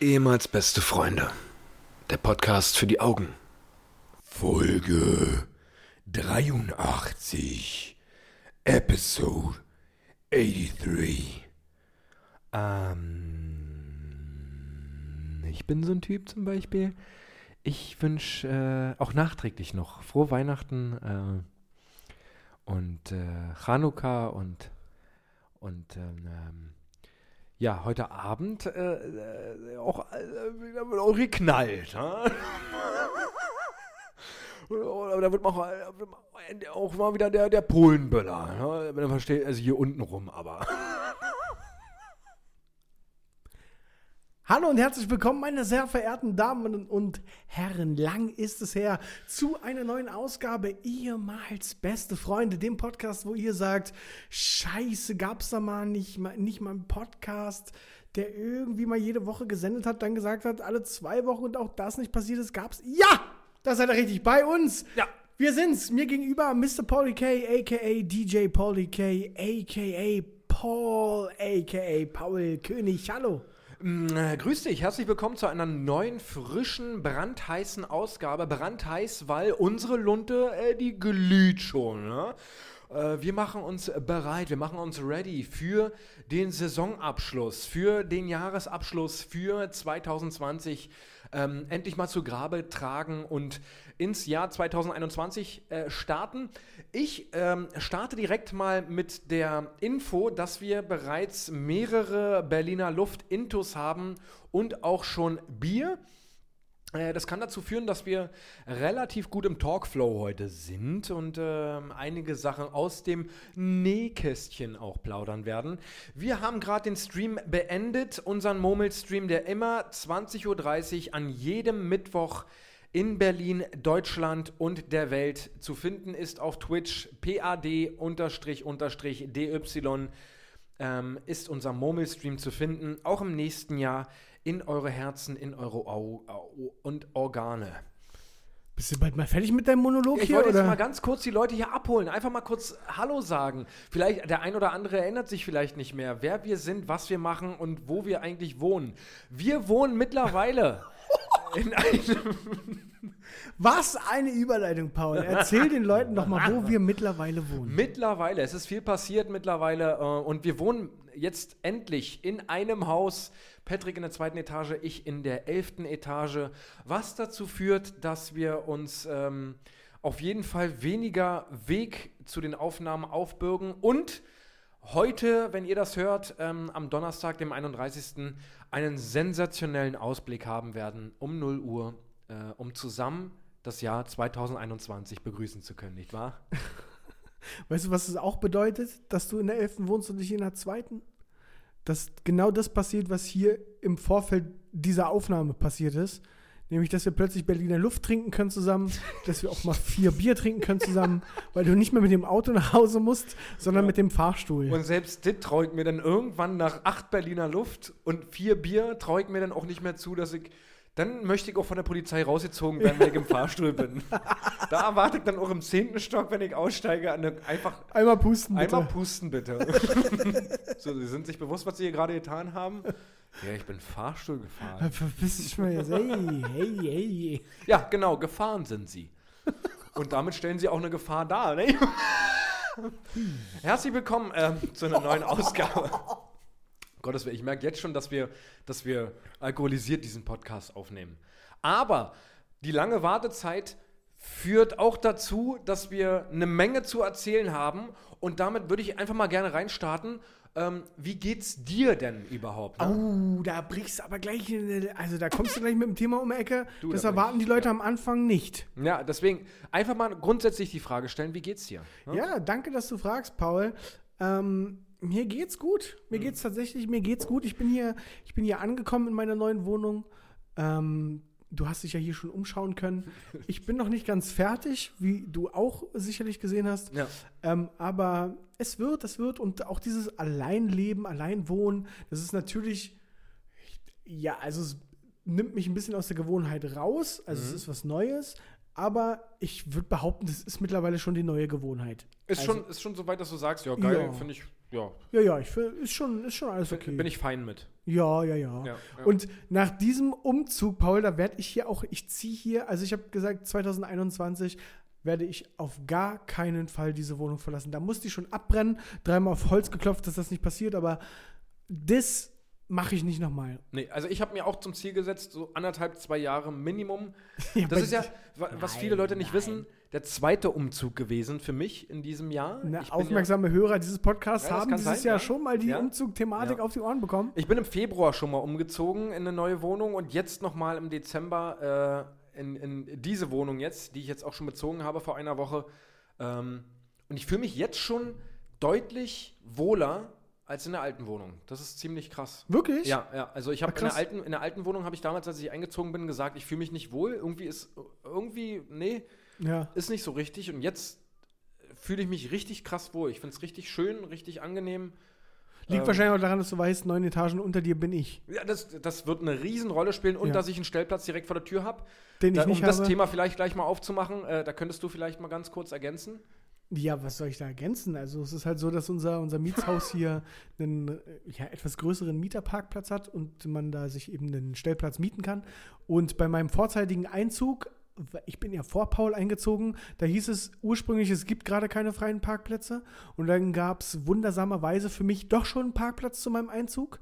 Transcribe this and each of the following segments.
Ehemals beste Freunde. Der Podcast für die Augen. Folge 83. Episode 83. Ähm, ich bin so ein Typ zum Beispiel. Ich wünsche äh, auch nachträglich noch frohe Weihnachten äh, und äh, Chanukka und, und ähm, ja, heute Abend äh, äh, auch, äh, wird auch geknallt. Oder da wird man auch, äh, auch mal wieder der, der Polenböller. Ne? Wenn man versteht, also hier unten rum, aber. Hallo und herzlich willkommen, meine sehr verehrten Damen und Herren. Lang ist es her zu einer neuen Ausgabe ehemals beste Freunde, dem Podcast, wo ihr sagt, Scheiße, gab's da mal nicht, mal, nicht mal einen Podcast, der irgendwie mal jede Woche gesendet hat, dann gesagt hat, alle zwei Wochen und auch das nicht passiert ist, gab's. Ja, das seid ihr richtig bei uns. Ja. Wir sind's. Mir gegenüber Mr. Paulie K, aka DJ Paulie K, aka Paul, aka Paul König. Hallo. Äh, grüß dich, herzlich willkommen zu einer neuen, frischen, brandheißen Ausgabe. Brandheiß, weil unsere Lunte, äh, die glüht schon. Ne? Äh, wir machen uns bereit, wir machen uns ready für den Saisonabschluss, für den Jahresabschluss für 2020 ähm, endlich mal zu Grabe tragen und ins Jahr 2021 äh, starten. Ich ähm, starte direkt mal mit der Info, dass wir bereits mehrere Berliner Luft-Intus haben und auch schon Bier. Äh, Das kann dazu führen, dass wir relativ gut im Talkflow heute sind und ähm, einige Sachen aus dem Nähkästchen auch plaudern werden. Wir haben gerade den Stream beendet, unseren Momel-Stream, der immer 20.30 Uhr an jedem Mittwoch in Berlin, Deutschland und der Welt zu finden ist auf Twitch pad-dy ähm, ist unser Momel-Stream zu finden, auch im nächsten Jahr in eure Herzen, in eure Au Au und Organe. Bist du bald mal fertig mit deinem Monolog Ich hier? wollte oder? jetzt mal ganz kurz die Leute hier abholen, einfach mal kurz Hallo sagen. Vielleicht, der ein oder andere erinnert sich vielleicht nicht mehr, wer wir sind, was wir machen und wo wir eigentlich wohnen. Wir wohnen mittlerweile in einem Was eine Überleitung, Paul. Erzähl den Leuten doch mal, wo wir mittlerweile wohnen. Mittlerweile, es ist viel passiert mittlerweile äh, und wir wohnen jetzt endlich in einem Haus. Patrick in der zweiten Etage, ich in der elften Etage, was dazu führt, dass wir uns ähm, auf jeden Fall weniger Weg zu den Aufnahmen aufbürgen und heute, wenn ihr das hört, ähm, am Donnerstag, dem 31. einen sensationellen Ausblick haben werden um 0 Uhr, äh, um zusammen das Jahr 2021 begrüßen zu können, nicht wahr? Weißt du, was es auch bedeutet, dass du in der 11. wohnst und nicht in der zweiten? Dass genau das passiert, was hier im Vorfeld dieser Aufnahme passiert ist. Nämlich, dass wir plötzlich Berliner Luft trinken können zusammen, dass wir auch mal vier Bier trinken können zusammen, weil du nicht mehr mit dem Auto nach Hause musst, sondern mit dem Fahrstuhl. Und selbst das traue ich mir dann irgendwann nach acht Berliner Luft und vier Bier traue ich mir dann auch nicht mehr zu, dass ich. Dann möchte ich auch von der Polizei rausgezogen werden, wenn ich im Fahrstuhl bin. Da erwarte ich dann auch im zehnten Stock, wenn ich aussteige, eine, einfach Einmal pusten, bitte. einmal pusten bitte. so, Sie sind sich bewusst, was Sie hier gerade getan haben? Ja, ich bin Fahrstuhl gefahren. Verpiss dich mal jetzt. Hey, hey, hey. Ja, genau, gefahren sind Sie. Und damit stellen Sie auch eine Gefahr dar. Ne? Herzlich willkommen ähm, zu einer neuen Ausgabe. Gottes Willen, ich merke jetzt schon, dass wir, dass wir alkoholisiert diesen Podcast aufnehmen. Aber die lange Wartezeit führt auch dazu, dass wir eine Menge zu erzählen haben. Und damit würde ich einfach mal gerne reinstarten. Ähm, wie geht's dir denn überhaupt? Ne? Oh, da brichst du aber gleich, also da kommst du gleich mit dem Thema um die Ecke. Du, das da erwarten die Leute ja. am Anfang nicht. Ja, deswegen einfach mal grundsätzlich die Frage stellen, wie geht's dir? Ne? Ja, danke, dass du fragst, Paul. Ähm, mir geht's gut. Mir geht's tatsächlich, mir geht's gut. Ich bin hier, ich bin hier angekommen in meiner neuen Wohnung. Ähm, du hast dich ja hier schon umschauen können. Ich bin noch nicht ganz fertig, wie du auch sicherlich gesehen hast. Ja. Ähm, aber es wird, es wird und auch dieses Alleinleben, Alleinwohnen, das ist natürlich, ja, also es nimmt mich ein bisschen aus der Gewohnheit raus. Also Mhm. es ist was Neues. Aber ich würde behaupten, das ist mittlerweile schon die neue Gewohnheit. Ist, also, schon, ist schon so weit, dass du sagst, ja, geil, Ja. finde ich, ja, Ja, ja, ich ist schon, ist schon alles okay. bin ich fein mit. Ja, ja, ja, Ja, ja. Und nach diesem Umzug, Paul, da werde ich hier auch, ich ziehe hier, also ich habe gesagt, 2021 werde ich auf gar keinen Fall diese Wohnung verlassen. Da musste ich schon abbrennen, dreimal auf Holz geklopft, dass das nicht passiert, aber das mache ich nicht nochmal. Nee, also ich habe mir auch zum Ziel gesetzt, so anderthalb, zwei Jahre Minimum. Ja, Das ist ja, wa- was viele Leute nicht wissen, der zweite Umzug gewesen für mich in diesem Jahr. Ich bin aufmerksame Hörer dieses Podcasts Ja, haben dieses sein, Jahr ja. schon mal die Ja. Umzug-Thematik Ja. auf die Ohren bekommen. Ich bin im Februar schon mal umgezogen in eine neue Wohnung und jetzt nochmal im Dezember äh, in, in diese Wohnung jetzt, die ich jetzt auch schon bezogen habe vor einer Woche. Ähm, und ich fühle mich jetzt schon deutlich wohler als in der alten Wohnung. Das ist ziemlich krass. Wirklich? Ja, ja. Also ich habe Ah, in der alten, in der alten Wohnung habe ich damals, als ich eingezogen bin, gesagt, ich fühle mich nicht wohl. Irgendwie ist irgendwie, nee, Ja. ist nicht so richtig. Und jetzt fühle ich mich richtig krass wohl. Ich finde es richtig schön, richtig angenehm. Liegt Ähm, wahrscheinlich auch daran, dass du weißt, neun Etagen unter dir bin ich. Ja, das, das wird eine Riesenrolle spielen und Ja. dass ich einen Stellplatz direkt vor der Tür habe. Den ich Da, um nicht das habe. Thema vielleicht gleich mal aufzumachen, äh, da könntest du vielleicht mal ganz kurz ergänzen. Ja, was soll ich da ergänzen? Also es ist halt so, dass unser, unser Mietshaus hier einen ja, etwas größeren Mieterparkplatz hat und man da sich eben einen Stellplatz mieten kann. Und bei meinem vorzeitigen Einzug, ich bin ja vor Paul eingezogen, da hieß es ursprünglich, es gibt gerade keine freien Parkplätze. Und dann gab es wundersamerweise für mich doch schon einen Parkplatz zu meinem Einzug.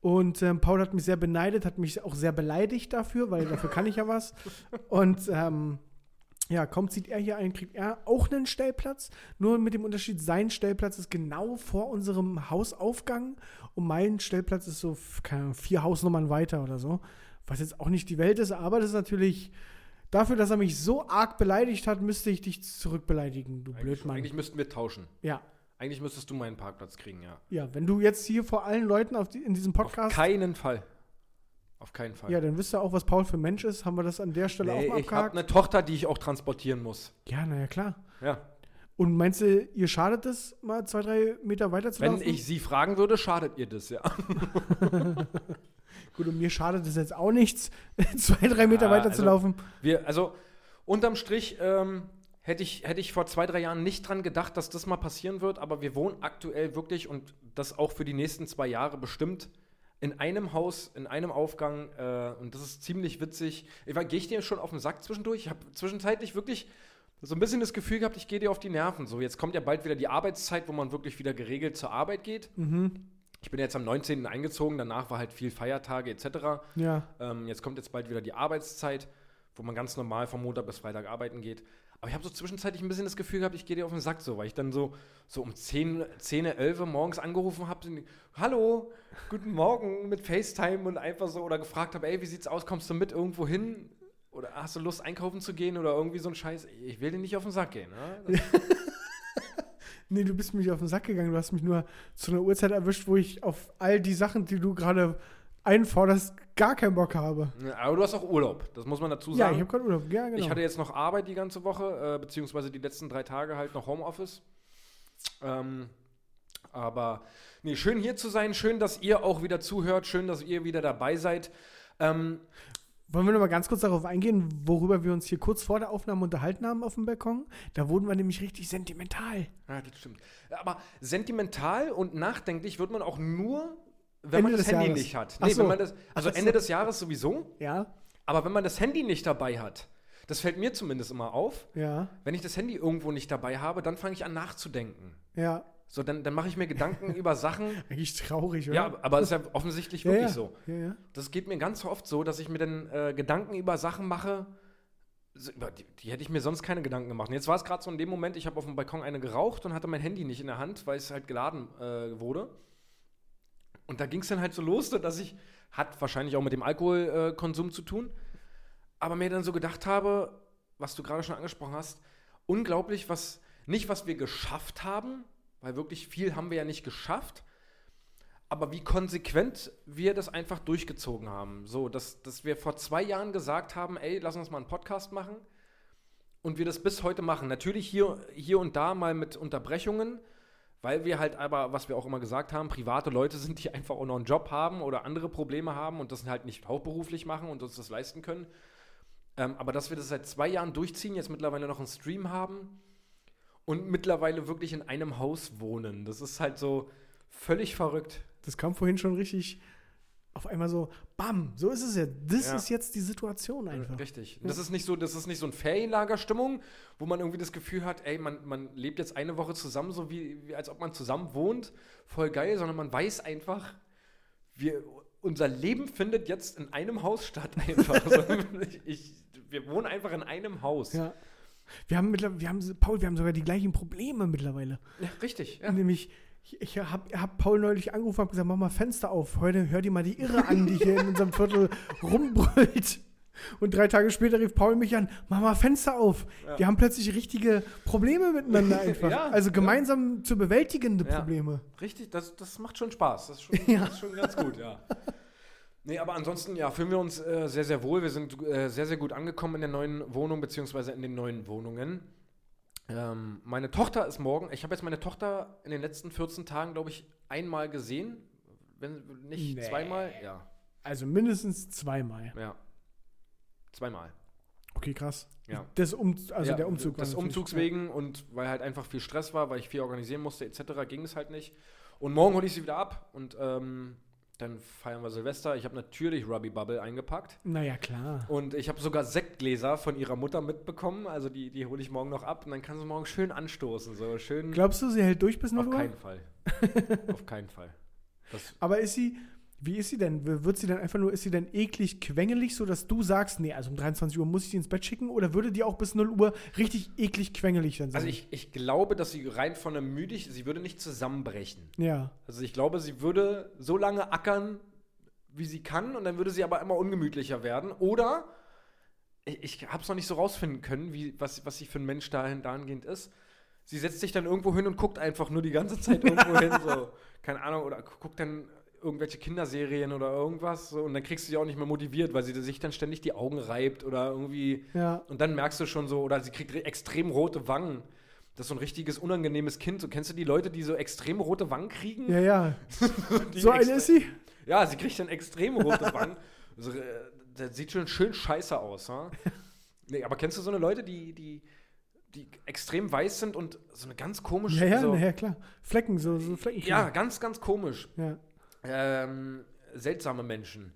Und ähm, Paul hat mich sehr beneidet, hat mich auch sehr beleidigt dafür, weil dafür kann ich ja was. Und ähm, ja, kaum zieht er hier ein, kriegt er auch einen Stellplatz. Nur mit dem Unterschied, sein Stellplatz ist genau vor unserem Hausaufgang und mein Stellplatz ist so keine Ahnung, vier Hausnummern weiter oder so. Was jetzt auch nicht die Welt ist, aber das ist natürlich dafür, dass er mich so arg beleidigt hat, müsste ich dich zurückbeleidigen, du Eigentlich, Blödmann. eigentlich müssten wir tauschen. Ja, Eigentlich müsstest du meinen Parkplatz kriegen, ja. ja, wenn du jetzt hier vor allen Leuten auf die, in diesem Auf Podcast. keinen Fall. Auf keinen Fall. Ja, dann wisst ihr auch, was Paul für ein Mensch ist. Haben wir das an der Stelle nee, auch mal ich habe abgehakt? eine Tochter, die ich auch transportieren muss. Ja, naja, klar. Ja. Und meinst du, ihr schadet es, mal zwei, drei Meter weiter zu Wenn laufen? ich sie fragen würde, schadet ihr das, ja. Gut, und mir schadet es jetzt auch nichts, zwei, drei Meter Ja, weiter also- zu laufen. Wir, also unterm Strich ähm, hätte ich, hätte ich vor zwei, drei Jahren nicht dran gedacht, dass das mal passieren wird, aber wir wohnen aktuell wirklich und das auch für die nächsten zwei Jahre bestimmt in einem Haus, in einem Aufgang äh, und das ist ziemlich witzig. Gehe ich dir schon auf den Sack zwischendurch? Ich habe zwischenzeitlich wirklich so ein bisschen das Gefühl gehabt, ich gehe dir auf die Nerven. So, jetzt kommt ja bald wieder die Arbeitszeit, wo man wirklich wieder geregelt zur Arbeit geht. Ich bin jetzt am 19. eingezogen, danach war halt viel Feiertage etc. Ja. Ähm, jetzt kommt jetzt bald wieder die Arbeitszeit, wo man ganz normal von Montag bis Freitag arbeiten geht. Aber ich habe so zwischenzeitlich ein bisschen das Gefühl gehabt, ich gehe dir auf den Sack so, weil ich dann so, so um 10, 10, 11 Uhr morgens angerufen habe, hallo, guten Morgen mit FaceTime und einfach so, oder gefragt habe, ey, wie sieht's aus, kommst du mit irgendwo hin? Oder hast du Lust einkaufen zu gehen oder irgendwie so ein Scheiß? Ich will dir nicht auf den Sack gehen. Ne? Nee, du bist mir nicht auf den Sack gegangen. Du hast mich nur zu einer Uhrzeit erwischt, wo ich auf all die Sachen, die du gerade einforderst, gar keinen Bock habe. aber du hast auch Urlaub, das muss man dazu Ja, sagen. ich habe gerade Urlaub. Ja, genau. Ich hatte jetzt noch Arbeit die ganze Woche, äh, beziehungsweise die letzten drei Tage halt noch Homeoffice. Ähm, aber nee, schön hier zu sein, schön, dass ihr auch wieder zuhört, schön, dass ihr wieder dabei seid. Ähm, Wollen wir noch mal ganz kurz darauf eingehen, worüber wir uns hier kurz vor der Aufnahme unterhalten haben auf dem Balkon? Da wurden wir nämlich richtig sentimental. ja, das stimmt. Aber sentimental und nachdenklich wird man auch nur, wenn Ende man das Handy Jahres. nicht hat. Nee, so. wenn man das, also Ach so. Ende des Jahres sowieso, Ja, aber wenn man das Handy nicht dabei hat, das fällt mir zumindest immer auf, ja, wenn ich das Handy irgendwo nicht dabei habe, dann fange ich an nachzudenken. ja. So, dann, dann mache ich mir Gedanken über Sachen, Eigentlich traurig, oder? Ja, aber es ist ja offensichtlich ja, wirklich ja. so. Ja. Das geht mir ganz oft so, dass ich mir dann äh, Gedanken über Sachen mache, so, über die, die hätte ich mir sonst keine Gedanken gemacht. Und jetzt war es gerade so in dem Moment, ich habe auf dem Balkon eine geraucht und hatte mein Handy nicht in der Hand, weil es halt geladen äh, wurde. Und da ging es dann halt so los, dass ich, hat wahrscheinlich auch mit dem Alkoholkonsum äh, zu tun, aber mir dann so gedacht habe, was du gerade schon angesprochen hast, unglaublich, was, nicht was wir geschafft haben, weil wirklich viel haben wir ja nicht geschafft, aber wie konsequent wir das einfach durchgezogen haben. So, dass, dass wir vor zwei Jahren gesagt haben, ey, lass uns mal einen Podcast machen und wir das bis heute machen. Natürlich hier, hier und da mal mit Unterbrechungen, weil wir halt aber, was wir auch immer gesagt haben, private Leute sind, die einfach auch noch einen Job haben oder andere Probleme haben und das halt nicht hauptberuflich machen und uns das leisten können. Ähm, aber dass wir das seit zwei Jahren durchziehen, jetzt mittlerweile noch einen Stream haben und mittlerweile wirklich in einem Haus wohnen. Das ist halt so, Völlig verrückt. Das kam vorhin schon richtig auf einmal so, bam, so ist es ja. Das Ja. ist jetzt die Situation einfach. Richtig. Das ist nicht so, das ist nicht so ein Ferienlagerstimmung, wo man irgendwie das Gefühl hat, ey, man, man lebt jetzt eine Woche zusammen, so wie, wie als ob man zusammen wohnt, voll geil, sondern man weiß einfach, wir, unser Leben findet jetzt in einem Haus statt einfach. also, ich, ich, wir wohnen einfach in einem Haus. Ja. Wir haben mittlerweile, wir haben, Paul, wir haben sogar die gleichen Probleme mittlerweile. Ja, richtig. Ja. Nämlich, ich, ich habe hab Paul neulich angerufen und gesagt, mach mal Fenster auf. Heute hör dir mal die Irre an, die hier in unserem Viertel rumbrüllt. Und drei Tage später rief Paul mich an, mach mal Fenster auf. Wir haben plötzlich richtige Probleme miteinander einfach. Ja, also ja. gemeinsam zu bewältigende Ja. Probleme. Richtig, das, das macht schon Spaß. Das ist schon, Ja. das ist schon ganz gut, ja. Nee, aber ansonsten, ja, fühlen wir uns äh, sehr, sehr wohl. Wir sind äh, sehr, sehr gut angekommen in der neuen Wohnung, beziehungsweise in den neuen Wohnungen. Ähm, meine Tochter ist morgen, ich habe jetzt meine Tochter in den letzten 14 Tagen, glaube ich, einmal gesehen. Wenn nicht Nee. zweimal, ja. Also mindestens zweimal. Ja. Zweimal. Okay, krass. Ja. Das um, also Ja, der Umzug. natürlich- Umzugs wegen und weil halt einfach viel Stress war, weil ich viel organisieren musste, etc., ging es halt nicht. Und morgen hole ich sie wieder ab und ähm, dann feiern wir Silvester. Ich habe natürlich Ruby Bubble eingepackt. Naja, klar. Und ich habe sogar Sektgläser von ihrer Mutter mitbekommen. Also die, die hole ich morgen noch ab und dann kann sie morgen schön anstoßen. So schön. Glaubst du, sie hält durch bis 0 auf keinen Fall. auf keinen Fall. Das, Aber ist sie, wie ist sie denn? Wird sie dann einfach nur, ist sie dann eklig quengelig, sodass du sagst, nee, also um 23 Uhr muss ich die ins Bett schicken? Oder würde die auch bis 0 Uhr richtig eklig quengelig dann sein? also ich, ich glaube, dass sie rein von der Müdig, sie würde nicht zusammenbrechen. Ja. Also ich glaube, sie würde so lange ackern, wie sie kann, und dann würde sie aber immer ungemütlicher werden. Oder ich, ich habe es noch nicht so rausfinden können, wie, was, was sie für ein Mensch dahin, dahingehend ist. Sie setzt sich dann irgendwo hin und guckt einfach nur die ganze Zeit irgendwo hin, so, keine Ahnung, oder gu- guckt dann irgendwelche Kinderserien oder irgendwas, so, und dann kriegst du sie auch nicht mehr motiviert, weil sie sich dann ständig die Augen reibt oder irgendwie. Ja. Und dann merkst du schon so, oder sie kriegt re- extrem rote Wangen. Das ist so ein richtiges unangenehmes Kind. So, kennst du die Leute, die so extrem rote Wangen kriegen? Ja, ja. So eine ist sie? Ja, sie kriegt dann extrem rote Wangen. So, äh, das sieht schon schön scheiße aus. Ha? Nee, aber kennst du so eine Leute, die, die, die extrem weiß sind und so eine ganz komische. Ja, ja, so, na ja, klar. Flecken, so, so Flecken. ja, ganz, ganz komisch. ja. Ähm, seltsame Menschen.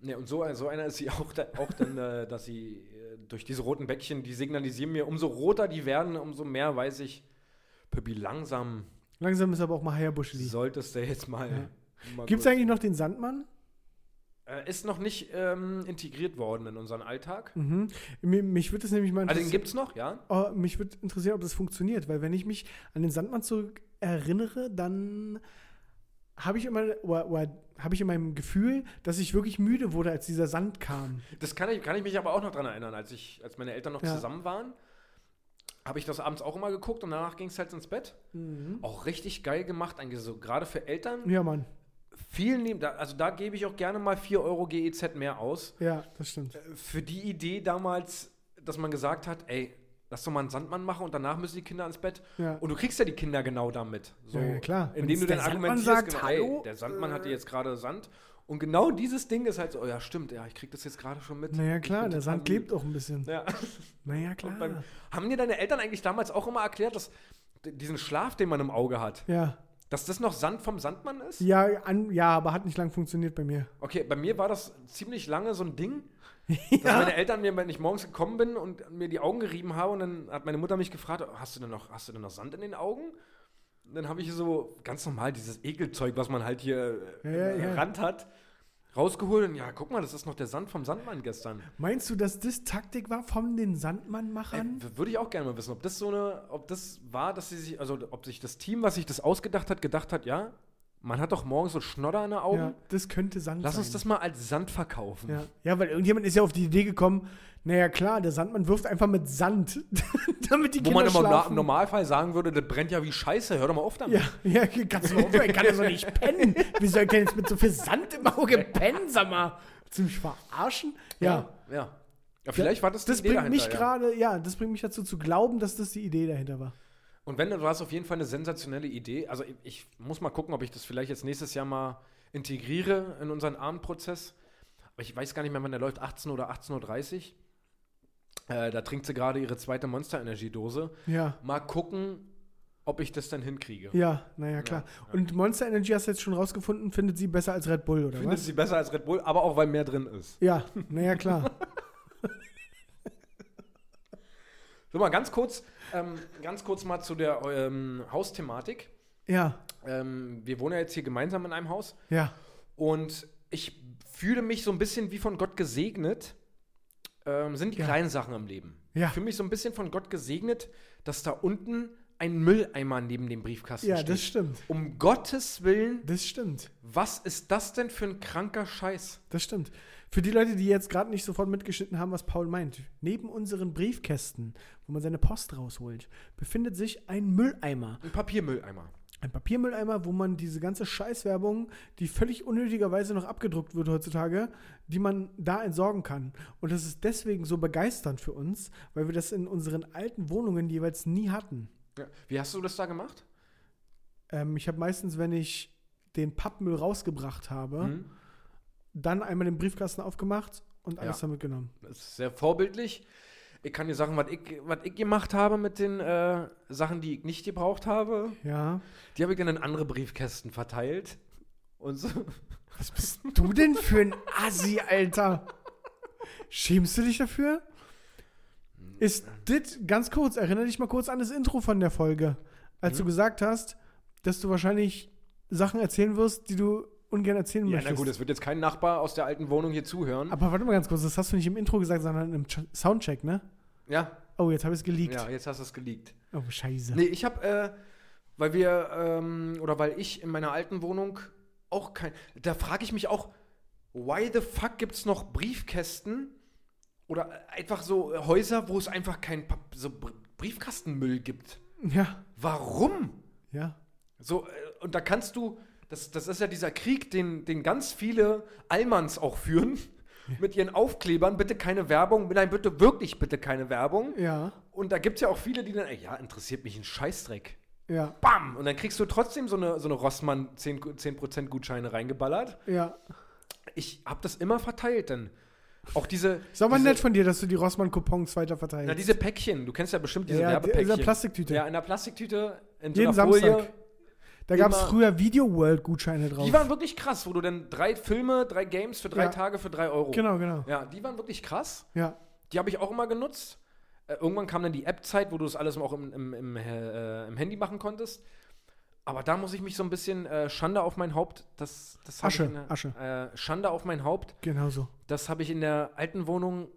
Ne, und so, so einer ist sie auch, da, auch dann, äh, dass sie äh, durch diese roten Bäckchen, die signalisieren mir, umso roter die werden, umso mehr weiß ich, Pippi, langsam Langsam ist aber auch mal Hayabuschli. solltest du jetzt mal. Ja. mal Gibt es eigentlich noch den Sandmann? Äh, ist noch nicht ähm, integriert worden in unseren Alltag. Mhm. Mich, mich würde es nämlich mal Also den interessieren. gibt es noch, ja. Oh, mich würde interessieren, ob das funktioniert, weil wenn ich mich an den Sandmann zurück erinnere, dann habe ich immer oder, oder habe ich in meinem Gefühl, dass ich wirklich müde wurde, als dieser Sand kam. Das kann ich, kann ich mich aber auch noch dran erinnern, als ich, als meine Eltern noch Ja. zusammen waren, habe ich das abends auch immer geguckt und danach ging es halt ins Bett. Auch richtig geil gemacht, eigentlich so gerade für Eltern. Ja, Mann. Viel nehmen, da, also da gebe ich auch gerne mal 4 Euro GEZ mehr aus. Ja, das stimmt. Für die Idee damals, dass man gesagt hat, ey, lass doch mal einen Sandmann machen und danach müssen die Kinder ins Bett. Ja. Und du kriegst ja die Kinder genau damit. So, Ja, klar. Indem Wenn's du Sandmann argumentierst, sagt, genau, hallo, ey, der Sandmann äh, hatte jetzt gerade Sand. Und genau dieses Ding ist halt so, oh ja, stimmt, ja, ich krieg das jetzt gerade schon mit. Naja, klar, der Sand lebt auch ein bisschen. Ja. Naja, klar. beim, haben dir deine Eltern eigentlich damals auch immer erklärt, dass diesen Schlaf, den man im Auge hat, Ja. dass das noch Sand vom Sandmann ist? Ja, an, ja, aber hat nicht lang funktioniert bei mir. Okay, bei mir war das ziemlich lange so ein Ding, dass meine Eltern mir, wenn ich morgens gekommen bin und mir die Augen gerieben habe und dann hat meine Mutter mich gefragt, hast du denn noch, hast du denn noch Sand in den Augen? Und dann habe ich so ganz normal dieses Ekelzeug, was man halt hier Ja, äh, ja, ja. Rand hat, rausgeholt und ja, guck mal, das ist noch der Sand vom Sandmann gestern. Meinst du, dass das Taktik war von den Sandmannmachern? Äh, Würde ich auch gerne mal wissen, ob das so eine, ob das war, dass sie sich, also ob sich das Team, was sich das ausgedacht hat, gedacht hat, ja, man hat doch morgens so Schnodder in den Augen. ja, das könnte Sand Lass sein. uns das mal als Sand verkaufen. Ja. ja, weil irgendjemand ist ja auf die Idee gekommen, naja klar, der Sandmann wirft einfach mit Sand, damit die Wo Kinder man im, Na- schlafen. im Normalfall sagen würde, das brennt ja wie Scheiße, hör doch mal auf damit. Ja, ja, kannst du aufhören, ich kann ja so nicht pennen. Wie soll ich denn jetzt mit so viel Sand im Auge pennen, sag mal? Willst du mich verarschen? Ja. ja. ja. Vielleicht war das die Das Idee bringt mich dahinter, ja. gerade, ja, das bringt mich dazu zu glauben, dass das die Idee dahinter war. Und wenn, du hast auf jeden Fall eine sensationelle Idee. Also ich, ich muss mal gucken, ob ich das vielleicht jetzt nächstes Jahr mal integriere in unseren Abendprozess. Aber ich weiß gar nicht mehr, wann der läuft, 18 oder 18.30 Uhr. Äh, da trinkt sie gerade ihre zweite Monster-Energy-Dose. Ja. Mal gucken, ob ich das dann hinkriege. Ja, naja, klar. Und Monster Energy hast du jetzt schon rausgefunden, findet sie besser als Red Bull, oder Findet was? sie besser als Red Bull, aber auch weil mehr drin ist. Ja, naja, klar. So mal ganz kurz, ähm, ganz kurz mal zu der ähm, Hausthematik. ja, Ähm, wir wohnen ja jetzt hier gemeinsam in einem Haus ja, und ich fühle mich so ein bisschen wie von Gott gesegnet. Ähm, sind die Ja. kleinen Sachen im Leben. Ja. Ich fühle mich so ein bisschen von Gott gesegnet, dass da unten ein Mülleimer neben dem Briefkasten ja, steht. das stimmt. um Gottes Willen, Das stimmt. was ist das denn für ein kranker Scheiß? Das stimmt. Für die Leute, die jetzt gerade nicht sofort mitgeschnitten haben, was Paul meint, neben unseren Briefkästen, wo man seine Post rausholt, befindet sich ein Mülleimer. Ein Papiermülleimer. Ein Papiermülleimer, wo man diese ganze Scheißwerbung, die völlig unnötigerweise noch abgedruckt wird heutzutage, die man da entsorgen kann. Und das ist deswegen so begeisternd für uns, weil wir das in unseren alten Wohnungen jeweils nie hatten. Ja. Wie hast du das da gemacht? Ähm, ich habe meistens, wenn ich den Pappmüll rausgebracht habe, Hm? Dann einmal den Briefkasten aufgemacht und alles Ja. damit genommen. Das ist sehr vorbildlich. Ich kann dir sagen, was ich, was ich gemacht habe mit den äh, Sachen, die ich nicht gebraucht habe. Ja. Die habe ich dann in andere Briefkästen verteilt. Und so. Was bist du denn für ein Assi, Alter? Schämst du dich dafür? Ist das, ganz kurz, erinnere dich mal kurz an das Intro von der Folge, als Mhm. du gesagt hast, dass du wahrscheinlich Sachen erzählen wirst, die du ungern erzählen Ja, na möchtest. gut, es wird jetzt kein Nachbar aus der alten Wohnung hier zuhören. Aber warte mal ganz kurz, das hast du nicht im Intro gesagt, sondern im Ch Soundcheck, ne? ja, Oh, jetzt habe ich es geleakt. ja, jetzt hast du es geleakt. Oh, scheiße. Nee, ich habe, äh, weil wir, ähm, oder weil ich in meiner alten Wohnung auch kein. Da frage ich mich auch, why the fuck gibt es noch Briefkästen oder einfach so Häuser, wo es einfach kein Pap so Br- Briefkastenmüll gibt? Ja, Warum? ja. So, äh, und da kannst du, das, das ist ja dieser Krieg, den, den ganz viele Allmanns auch führen, mit ihren Aufklebern, bitte keine Werbung, nein, bitte wirklich bitte keine Werbung. Ja, Und da gibt es ja auch viele, die dann, ey, ja, interessiert mich ein Scheißdreck. ja, Bam! Und dann kriegst du trotzdem so eine, so eine Rossmann 10%, 10 Gutscheine reingeballert. ja. Ich habe das immer verteilt dann. Auch diese. Ist aber diese, nett von dir, dass du die Rossmann-Coupons weiter verteilst. Na, diese Päckchen, du kennst ja bestimmt diese Ja, Werbepäckchen. in der Plastiktüte. Ja, in der Plastiktüte, in Jeden so einer Folie. Da gab es früher Video World Gutscheine drauf. Die waren wirklich krass, wo du dann drei Filme, drei Games für drei Ja. Tage für drei Euro. genau, genau. Ja, die waren wirklich krass. Ja. Die habe ich auch immer genutzt. Äh, irgendwann kam dann die App-Zeit, wo du das alles auch im, im, im, äh, im Handy machen konntest. Aber da muss ich mich so ein bisschen äh, Schande auf mein Haupt. Das, das Asche, der, Asche. Äh, Schande auf mein Haupt. Genau so. Das habe ich in der alten Wohnung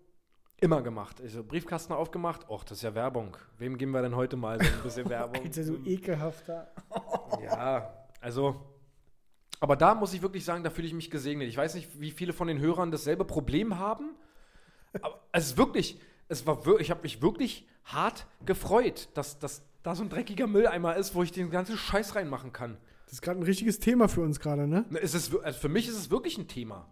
immer gemacht. Also Briefkasten aufgemacht. Och, das ist ja Werbung. Wem geben wir denn heute mal so ein bisschen Werbung? Alter, du ekelhafter. Ja, also. Aber da muss ich wirklich sagen, da fühle ich mich gesegnet. Ich weiß nicht, wie viele von den Hörern dasselbe Problem haben. Aber es ist wirklich, es war ich habe mich wirklich hart gefreut, dass, dass da so ein dreckiger Mülleimer ist, wo ich den ganzen Scheiß reinmachen kann. Das ist gerade ein richtiges Thema für uns gerade, ne? Ne, Es ist, also für mich ist es wirklich ein Thema.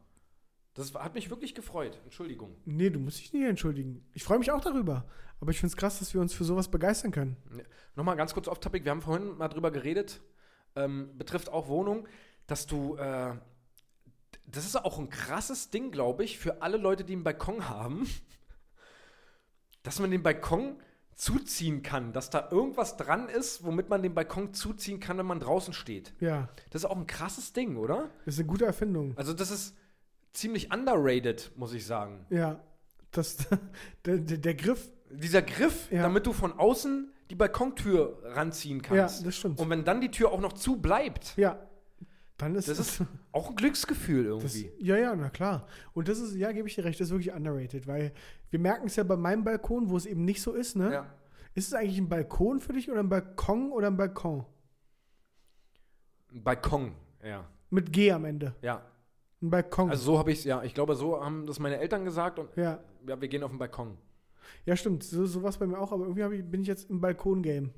Das hat mich wirklich gefreut. Entschuldigung. Nee, du musst dich nicht entschuldigen. Ich freue mich auch darüber. Aber ich finde es krass, dass wir uns für sowas begeistern können. Nochmal ganz kurz off-topic. Wir haben vorhin mal drüber geredet, ähm, betrifft auch Wohnung, dass du, äh, das ist auch ein krasses Ding, glaube ich, für alle Leute, die einen Balkon haben, dass man den Balkon zuziehen kann, dass da irgendwas dran ist, womit man den Balkon zuziehen kann, wenn man draußen steht. Ja, Das ist auch ein krasses Ding, oder? das ist eine gute Erfindung. Also das ist ziemlich underrated, muss ich sagen. Ja, das, der, der, der Griff, Dieser Griff, Ja. damit du von außen die Balkontür ranziehen kannst. Ja, das stimmt. Und wenn dann die Tür auch noch zu bleibt, ja, dann ist das ist auch ein Glücksgefühl Das, irgendwie. ja, ja, na klar. Und das ist, ja, gebe ich dir recht, das ist wirklich underrated, weil wir merken es ja bei meinem Balkon, wo es eben nicht so ist, ne? ja. Ist es eigentlich ein Balkon für dich oder ein Balkon oder ein Balkon? Ein Balkon, ja. Mit G am Ende. Ja. Ein Balkon. Also so habe ich es, ja. Ich glaube, so haben das meine Eltern gesagt und ja. ja, wir gehen auf den Balkon. Ja, stimmt. So, so was bei mir auch, aber irgendwie ich, bin ich jetzt im Balkon-Game.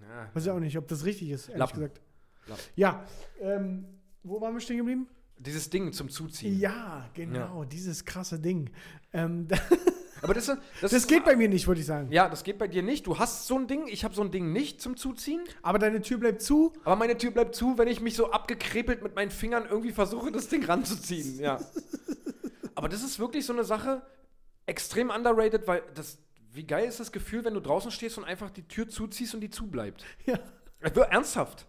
Ja. Weiß ich auch nicht, ob das richtig ist, ehrlich Lappen. gesagt. Lappen. Ja, ähm, wo waren wir stehen geblieben? Dieses Ding zum Zuziehen. Ja, genau, dieses krasse Ding. Ähm, Aber das, das, das ist- geht bei mir nicht, würde ich sagen. Ja, das geht bei dir nicht. Du hast so ein Ding, ich habe so ein Ding nicht zum Zuziehen. Aber deine Tür bleibt zu. Aber meine Tür bleibt zu, wenn ich mich so abgekrepelt mit meinen Fingern irgendwie versuche, das Ding ranzuziehen. Ja. Aber das ist wirklich so eine Sache, extrem underrated, weil das, wie geil ist das Gefühl, wenn du draußen stehst und einfach die Tür zuziehst und die zubleibt. Ja. Äh, Ernsthaft.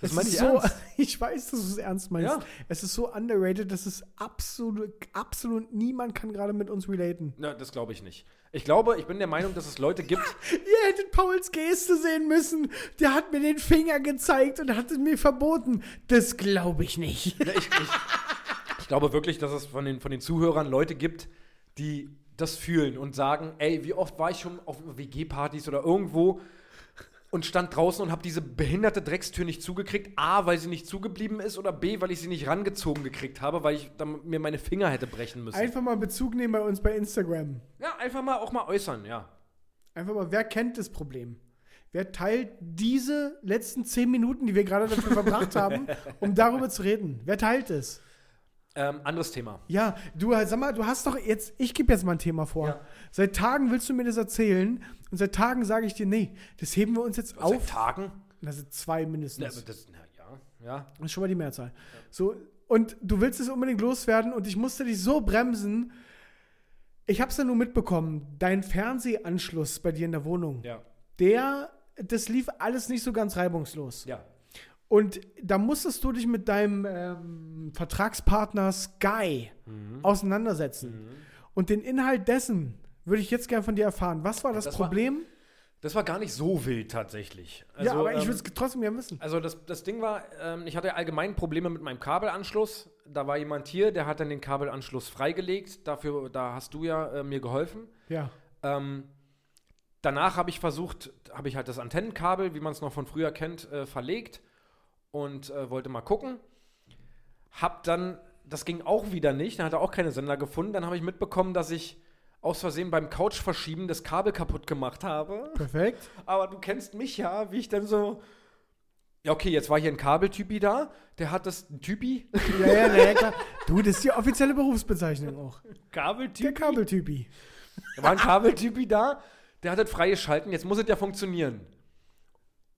Das Es meine ich so, ernst. ich weiß, dass du es ernst meinst. Ja. Es ist so underrated, dass es absolut, absolut niemand kann gerade mit uns relaten. Na, das glaube ich nicht. Ich glaube, ich bin der Meinung, dass es Leute gibt. Ihr hättet Pauls Geste sehen müssen. Der hat mir den Finger gezeigt und hat es mir verboten. Das glaube ich nicht. Ja, ich, ich, ich glaube wirklich, dass es von den, von den Zuhörern Leute gibt, die das fühlen und sagen, ey, wie oft war ich schon auf WG-Partys oder irgendwo und stand draußen und habe diese behinderte Dreckstür nicht zugekriegt. A, weil sie nicht zugeblieben ist oder B, weil ich sie nicht rangezogen gekriegt habe, weil ich dann mir meine Finger hätte brechen müssen. Einfach mal Bezug nehmen bei uns bei Instagram. ja, einfach mal auch mal äußern, ja. Einfach mal, wer kennt das Problem? Wer teilt diese letzten zehn Minuten, die wir gerade dafür verbracht haben, um darüber zu reden? Wer teilt es? Ähm, anderes Thema. Ja, du, sag mal, du hast doch jetzt, ich gebe jetzt mal ein Thema vor. Ja. Seit Tagen willst du mir das erzählen und seit Tagen sage ich dir, nee, das heben wir uns jetzt Seit auf. Tagen? Das sind zwei Ja, mindestens. aber das, na, ja, ja. Das ist schon mal die Mehrzahl. So, und du willst es unbedingt loswerden und ich musste dich so bremsen. Ich habe es ja nur mitbekommen, dein Fernsehanschluss bei dir in der Wohnung, Ja, der, das lief alles nicht so ganz reibungslos. ja. Und da musstest du dich mit deinem ähm, Vertragspartner Sky Mhm. auseinandersetzen. Und den Inhalt dessen würde ich jetzt gerne von dir erfahren. Was war das, Das war- Problem? Das war gar nicht so wild tatsächlich. ja, aber ich ähm, würde es trotzdem gerne wissen. Also das, das Ding war, ähm, ich hatte allgemein Probleme mit meinem Kabelanschluss. Da war jemand hier, der hat dann den Kabelanschluss freigelegt. Dafür, da hast du ja äh, mir geholfen. Ja. Ähm, danach habe ich versucht, habe ich halt das Antennenkabel, wie man es noch von früher kennt, äh, verlegt und äh, wollte mal gucken. Hab dann, das ging auch wieder nicht, dann hat er auch keine Sender gefunden. Dann habe ich mitbekommen, dass ich aus Versehen beim Couchverschieben das Kabel kaputt gemacht habe. Perfekt. Aber du kennst mich ja, wie ich dann so. Ja, okay, jetzt war hier ein Kabeltypi da. Der hat das. Ein Typi? Ja, ja, ja, klar. Du, das ist die offizielle Berufsbezeichnung auch. Kabeltypi? Der Kabeltypi. Da war ein Kabeltypi da. Der hat das freie Schalten. Jetzt muss es ja funktionieren.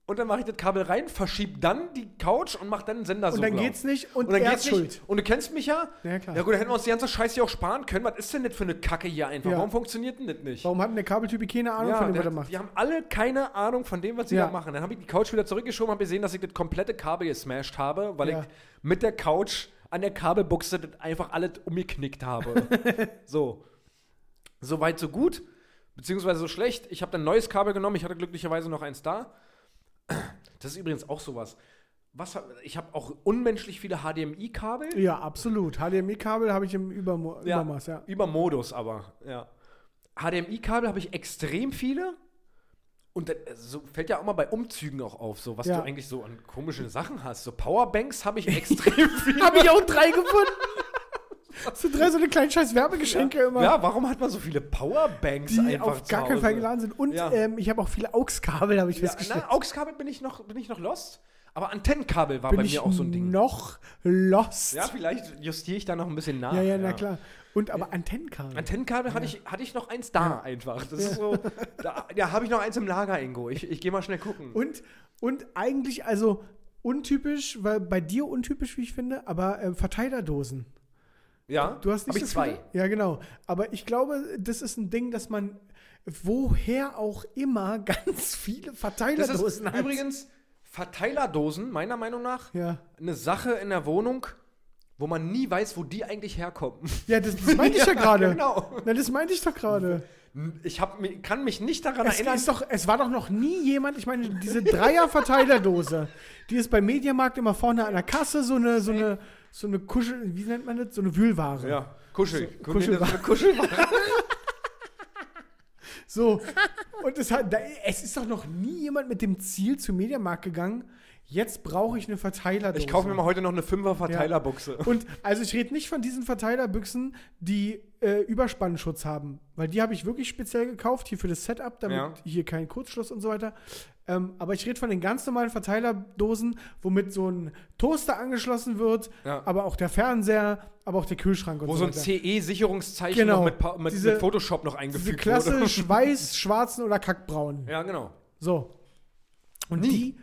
Und dann mache ich das Kabel rein, verschieb dann die Couch und mach dann einen Sender Und so dann blau. geht's nicht und, Und dann er geht's ist schuld. nicht. Und du kennst mich ja. Ja, klar. Ja gut, dann hätten wir uns die ganze Scheiße hier auch sparen können. Was ist denn das für eine Kacke hier einfach? Ja. Warum funktioniert denn das nicht? Warum hat denn der Kabeltypi keine Ahnung Ja, von dem, was er macht? die haben alle keine Ahnung von dem, was sie Ja. da machen. Dann habe ich die Couch wieder zurückgeschoben, habe gesehen, dass ich das komplette Kabel gesmashed habe, weil ich mit der Couch an der Kabelbuchse das einfach alles umgeknickt habe. so. So weit, so gut. Beziehungsweise so schlecht. Ich habe dann ein neues Kabel genommen. Ich hatte glücklicherweise noch eins da. Das ist übrigens auch sowas. Was, ich habe auch unmenschlich viele HDMI-Kabel. Ja, absolut. HDMI-Kabel habe ich im Übermo Übermaß, ja. Über Modus aber, ja. HDMI-Kabel habe ich extrem viele. Und das, äh, so fällt ja auch mal bei Umzügen auch auf, so was Ja. du eigentlich so an komischen Sachen hast. So Powerbanks habe ich extrem viele. Habe ich auch drei gefunden. So drei so eine kleinen scheiß Werbegeschenke immer. Ja, warum hat man so viele Powerbanks die einfach auf gar keinen? Fall geladen sind. Und Ja. ähm, ich habe auch viele AUX-Kabel, habe ich Ja, festgestellt. na, AUX-Kabel bin ich noch, bin ich noch lost. Aber Antennenkabel war Bin bei mir auch so ein Ding. noch lost. Ja, vielleicht justiere ich da noch ein bisschen nach. ja, ja, na klar. Und aber Antennenkabel. Antennenkabel hatte, ich, hatte ich noch eins da einfach. Das ist so, da ja, habe ich noch eins im Lager, Ingo. Ich, ich gehe mal schnell gucken. Und, und eigentlich, also untypisch, weil bei dir untypisch, wie ich finde, aber äh, Verteilerdosen. Ja, Du hast nicht so zwei. viele? Ja, genau. Aber ich glaube, das ist ein Ding, dass man woher auch immer ganz viele Das Verteilerdosen ist hat. übrigens Verteilerdosen, meiner Meinung nach, Ja, eine Sache in der Wohnung, wo man nie weiß, wo die eigentlich herkommen. ja das, das meinte ich ja gerade. Genau. Na, das meinte ich doch gerade. Ich hab, kann mich nicht daran Es, erinnern. ist doch, es war doch noch nie jemand, ich meine, diese Dreier-Verteilerdose, die ist beim Mediamarkt immer vorne an der Kasse, so eine, so eine, so eine Kuschel, wie nennt man das? So eine Wühlware. ja, Kuschel. So, Kuschel. Kuschelware. Kuschelware. So, und es, hat, da, es ist doch noch nie jemand mit dem Ziel zum Mediamarkt gegangen, jetzt brauche ich eine Verteilerdose. Ich kaufe mir mal heute noch eine Fünfer Verteilerbuchse. Und also ich rede nicht von diesen Verteilerbüchsen, die äh, Überspannschutz haben, weil die habe ich wirklich speziell gekauft, hier für das Setup, damit Ja. hier kein Kurzschluss und so weiter. Ähm, aber ich rede von den ganz normalen Verteilerdosen, womit so ein Toaster angeschlossen wird, Ja. aber auch der Fernseher, aber auch der Kühlschrank und Wo so so ein. CE-Sicherungszeichen Genau. noch mit, mit, Diese- mit Photoshop noch Diese eingefügt Klasse wurde. weiß, schwarzen oder kackbraun. Ja, genau. So. Und Nie. die,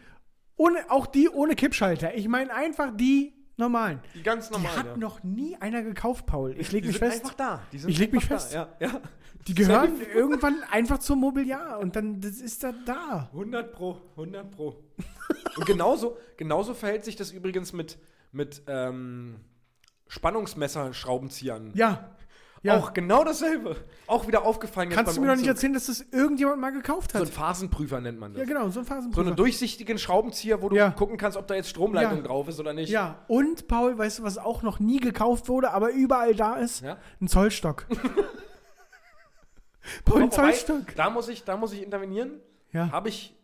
ohne, auch die ohne Kippschalter. Ich meine einfach die normalen. Die ganz Die normalen. hat ja. noch nie einer gekauft, Paul. Ich leg die mich sind fest. einfach da. Die sind Ich leg mich fest. Da. Ja, ja. Die gehören irgendwann einfach zum Mobiliar und dann das ist da da. 100 Pro, 100 Pro. Und genauso, genauso verhält sich das übrigens mit, mit ähm, Spannungsmesser-Schraubenzieher. Ja. Ja. Auch genau dasselbe. Auch wieder aufgefallen. Kannst du mir doch nicht Umzug. erzählen, dass das irgendjemand mal gekauft So ein hat? Phasenprüfer nennt man das. ja, genau, so ein So Phasenprüfer. einen durchsichtigen Schraubenzieher, wo du Ja. gucken kannst, ob da jetzt Stromleitung Ja. drauf ist oder nicht. ja, und Paul, weißt du, was auch noch nie gekauft wurde, aber überall da ist? Ja? Ein Zollstock. Paul, ein Zollstock. Da muss ich, da muss ich intervenieren. Ja. Habe ich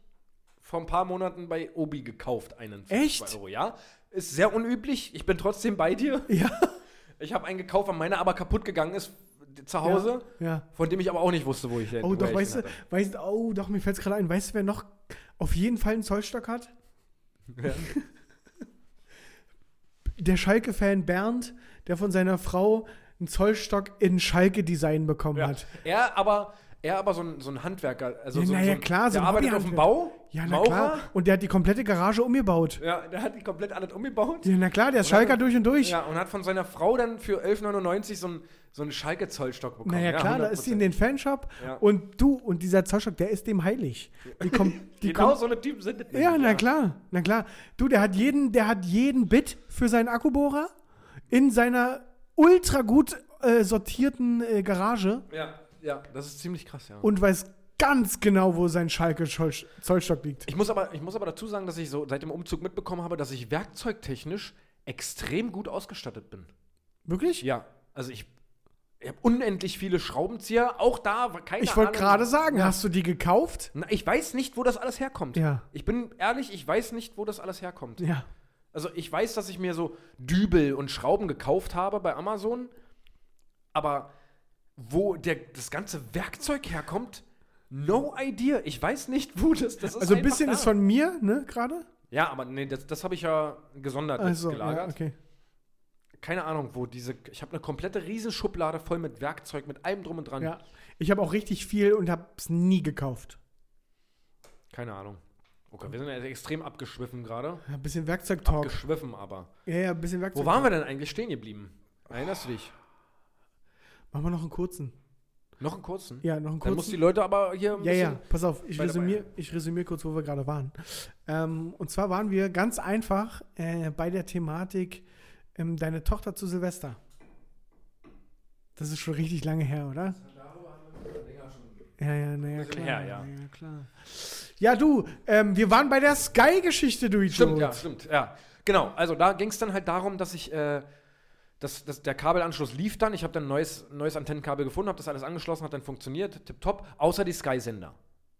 vor ein paar Monaten bei Obi gekauft, einen Echt? 2 Euro. Ja, ist sehr unüblich. Ich bin trotzdem bei dir. Ja. Ich habe einen gekauft, weil meiner aber kaputt gegangen ist zu Hause, Ja. von dem ich aber auch nicht wusste, wo ich den Oh, doch, weißt du, weißt oh, doch, mir fällt es gerade ein. Weißt du, wer noch auf jeden Fall einen Zollstock hat? Ja. Der Schalke-Fan Bernd, der von seiner Frau einen Zollstock in Schalke-Design bekommen Ja. hat. Er aber, er aber so ein, so ein Handwerker. Also Ja, so, na so ja, ein, klar, so der arbeitet auf dem Bau. Ja, na Maurer. klar. Und der hat die komplette Garage umgebaut. Ja, der hat die komplett alles umgebaut. Ja, na klar, der ist Und hat- Schalker durch und durch. Ja, und hat von seiner Frau dann für 11,99 so einen so einen Schalke-Zollstock bekommen. Naja, klar, da ist sie in den Fanshop Ja. und du und dieser Zollstock, der ist dem heilig. Die kommt, die Genau kommt, so eine Typen sind das. ja, na klar, na klar. Du, der hat jeden, der hat jeden Bit für seinen Akkubohrer in seiner ultra gut äh, sortierten äh, Garage Ja, ja, das ist ziemlich krass, ja. und weiß ganz genau, wo sein Schalke Zoll- Zollstock liegt. Ich muss, aber, ich muss aber dazu sagen, dass ich so seit dem Umzug mitbekommen habe, dass ich werkzeugtechnisch extrem gut ausgestattet bin. Wirklich? Ja, also ich, ich habe unendlich viele Schraubenzieher. Auch da war keine Ich wollte gerade sagen, Ja. hast du die gekauft? Na, ich weiß nicht, wo das alles herkommt. Ja. Ich bin ehrlich, ich weiß nicht, wo das alles herkommt. Ja. Also ich weiß, dass ich mir so Dübel und Schrauben gekauft habe bei Amazon, aber wo der, das ganze Werkzeug herkommt, no idea. Ich weiß nicht, wo das, das ist. Also ein bisschen da. ist von mir, ne, gerade? Ja, aber nee, das, das habe ich ja gesondert Also, ja, gelagert. okay. Keine Ahnung, wo diese. Ich habe eine komplette Riesenschublade voll mit Werkzeug, mit allem drum und dran. Ja. Ich habe auch richtig viel und habe es nie gekauft. Keine Ahnung. Okay, wir sind ja extrem abgeschwiffen gerade. Ja, ein bisschen Werkzeug-Talk. Geschwiffen aber. Ja, ja, ein bisschen Werkzeug. Wo waren wir denn eigentlich stehen geblieben? Erinnerst du dich? Machen wir noch einen kurzen. Noch einen kurzen? Ja, noch einen Dann muss die kurzen. Leute aber hier ein Ja, ja, pass auf, ich resümiere ich resümier kurz, wo wir gerade waren. Ähm, und zwar waren wir ganz einfach äh, bei der Thematik ähm, deine Tochter zu Silvester. Das ist schon richtig lange her, oder? Ja, ja, naja, klar. her, ja. ja, klar. Ja, du, ähm, wir waren bei der Sky-Geschichte, du Idiot. Stimmt, ja, stimmt, ja. Genau, also da ging es dann halt darum, dass ich, äh, dass, dass der Kabelanschluss lief dann. Ich habe dann ein neues, neues Antennenkabel gefunden, habe das alles angeschlossen, hat dann funktioniert, tipptopp, außer die Sky-Sender.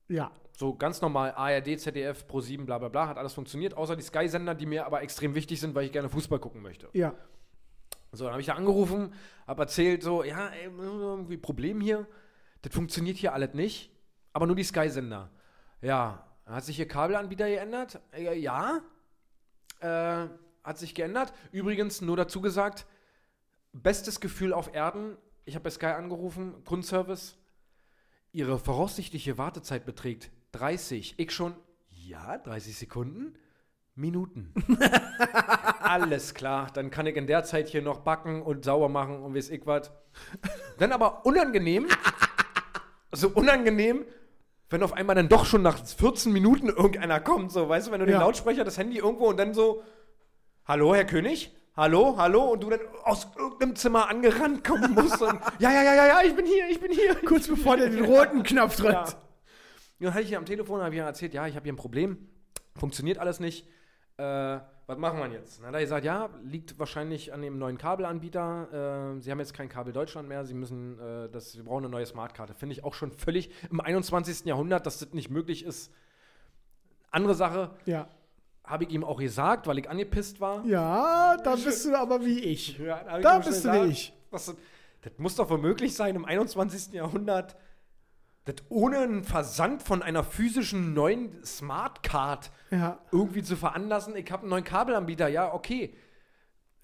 Ja, So ganz normal ARD, ZDF, Pro7, bla bla bla, hat alles funktioniert, außer die Sky-Sender, die mir aber extrem wichtig sind, weil ich gerne Fußball gucken möchte. ja. So, dann habe ich da angerufen, habe erzählt, so, ja, ey, irgendwie Problem hier. Das funktioniert hier alles nicht, aber nur die Sky-Sender. Ja, hat sich Ihr Kabelanbieter geändert? Äh, ja, äh, hat sich geändert. Übrigens, nur dazu gesagt, bestes Gefühl auf Erden. Ich habe bei Sky angerufen, Kundenservice. Ihre voraussichtliche Wartezeit beträgt 30. Ich schon, ja, 30 Sekunden? Minuten. Alles klar, dann kann ich in der Zeit hier noch backen und sauber machen und weiß ich was. Dann aber unangenehm, so unangenehm, wenn auf einmal dann doch schon nach 14 Minuten irgendeiner kommt, so, weißt du, wenn du den Ja. Lautsprecher, das Handy irgendwo und dann so, hallo, Herr König? Hallo, hallo? Und du dann aus irgendeinem Zimmer angerannt kommen musst und, ja, ja, ja, ja, ja, ich bin hier, ich bin hier. Kurz bevor der den roten Knopf drückt. Ja. Dann hatte ich hier am Telefon, habe ich erzählt, ja, ich habe hier ein Problem, funktioniert alles nicht. Äh, was machen wir jetzt? Dann hat er gesagt, ja, liegt wahrscheinlich an dem neuen Kabelanbieter. Äh, sie haben jetzt kein Kabel Deutschland mehr, sie müssen, äh, das, sie brauchen eine neue Smartkarte. Finde ich auch schon völlig im 21. Jahrhundert, dass das nicht möglich ist. Andere Sache, Ja. Habe ich ihm auch gesagt, weil ich angepisst war. Ja, da bist du aber wie ich. Ja, ich Da schon bist du wie ich. Das, das muss doch wohl möglich sein, im 21. Jahrhundert, das ohne einen Versand von einer physischen neuen Smartcard Ja, irgendwie zu veranlassen. Ich habe einen neuen Kabelanbieter, ja, okay.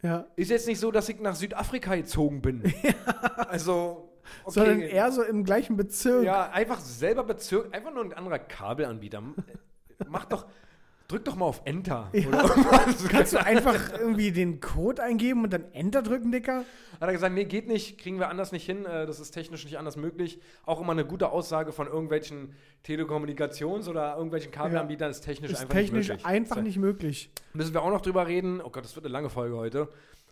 ja. Ist jetzt nicht so, dass ich nach Südafrika gezogen bin. Also, okay. Sondern eher so im gleichen Bezirk. Ja, einfach selber Bezirk, einfach nur ein anderer Kabelanbieter. Mach doch, Drück doch mal auf Enter. Ja. Kannst du einfach irgendwie den Code eingeben und dann Enter drücken, Dicker? Hat er gesagt, nee, geht nicht, kriegen wir anders nicht hin, äh, das ist technisch nicht anders möglich. Auch immer eine gute Aussage von irgendwelchen Telekommunikations- oder irgendwelchen Kabelanbietern ist technisch Ist einfach technisch nicht möglich. einfach So. nicht möglich. Müssen wir auch noch drüber reden, oh Gott, das wird eine lange Folge heute,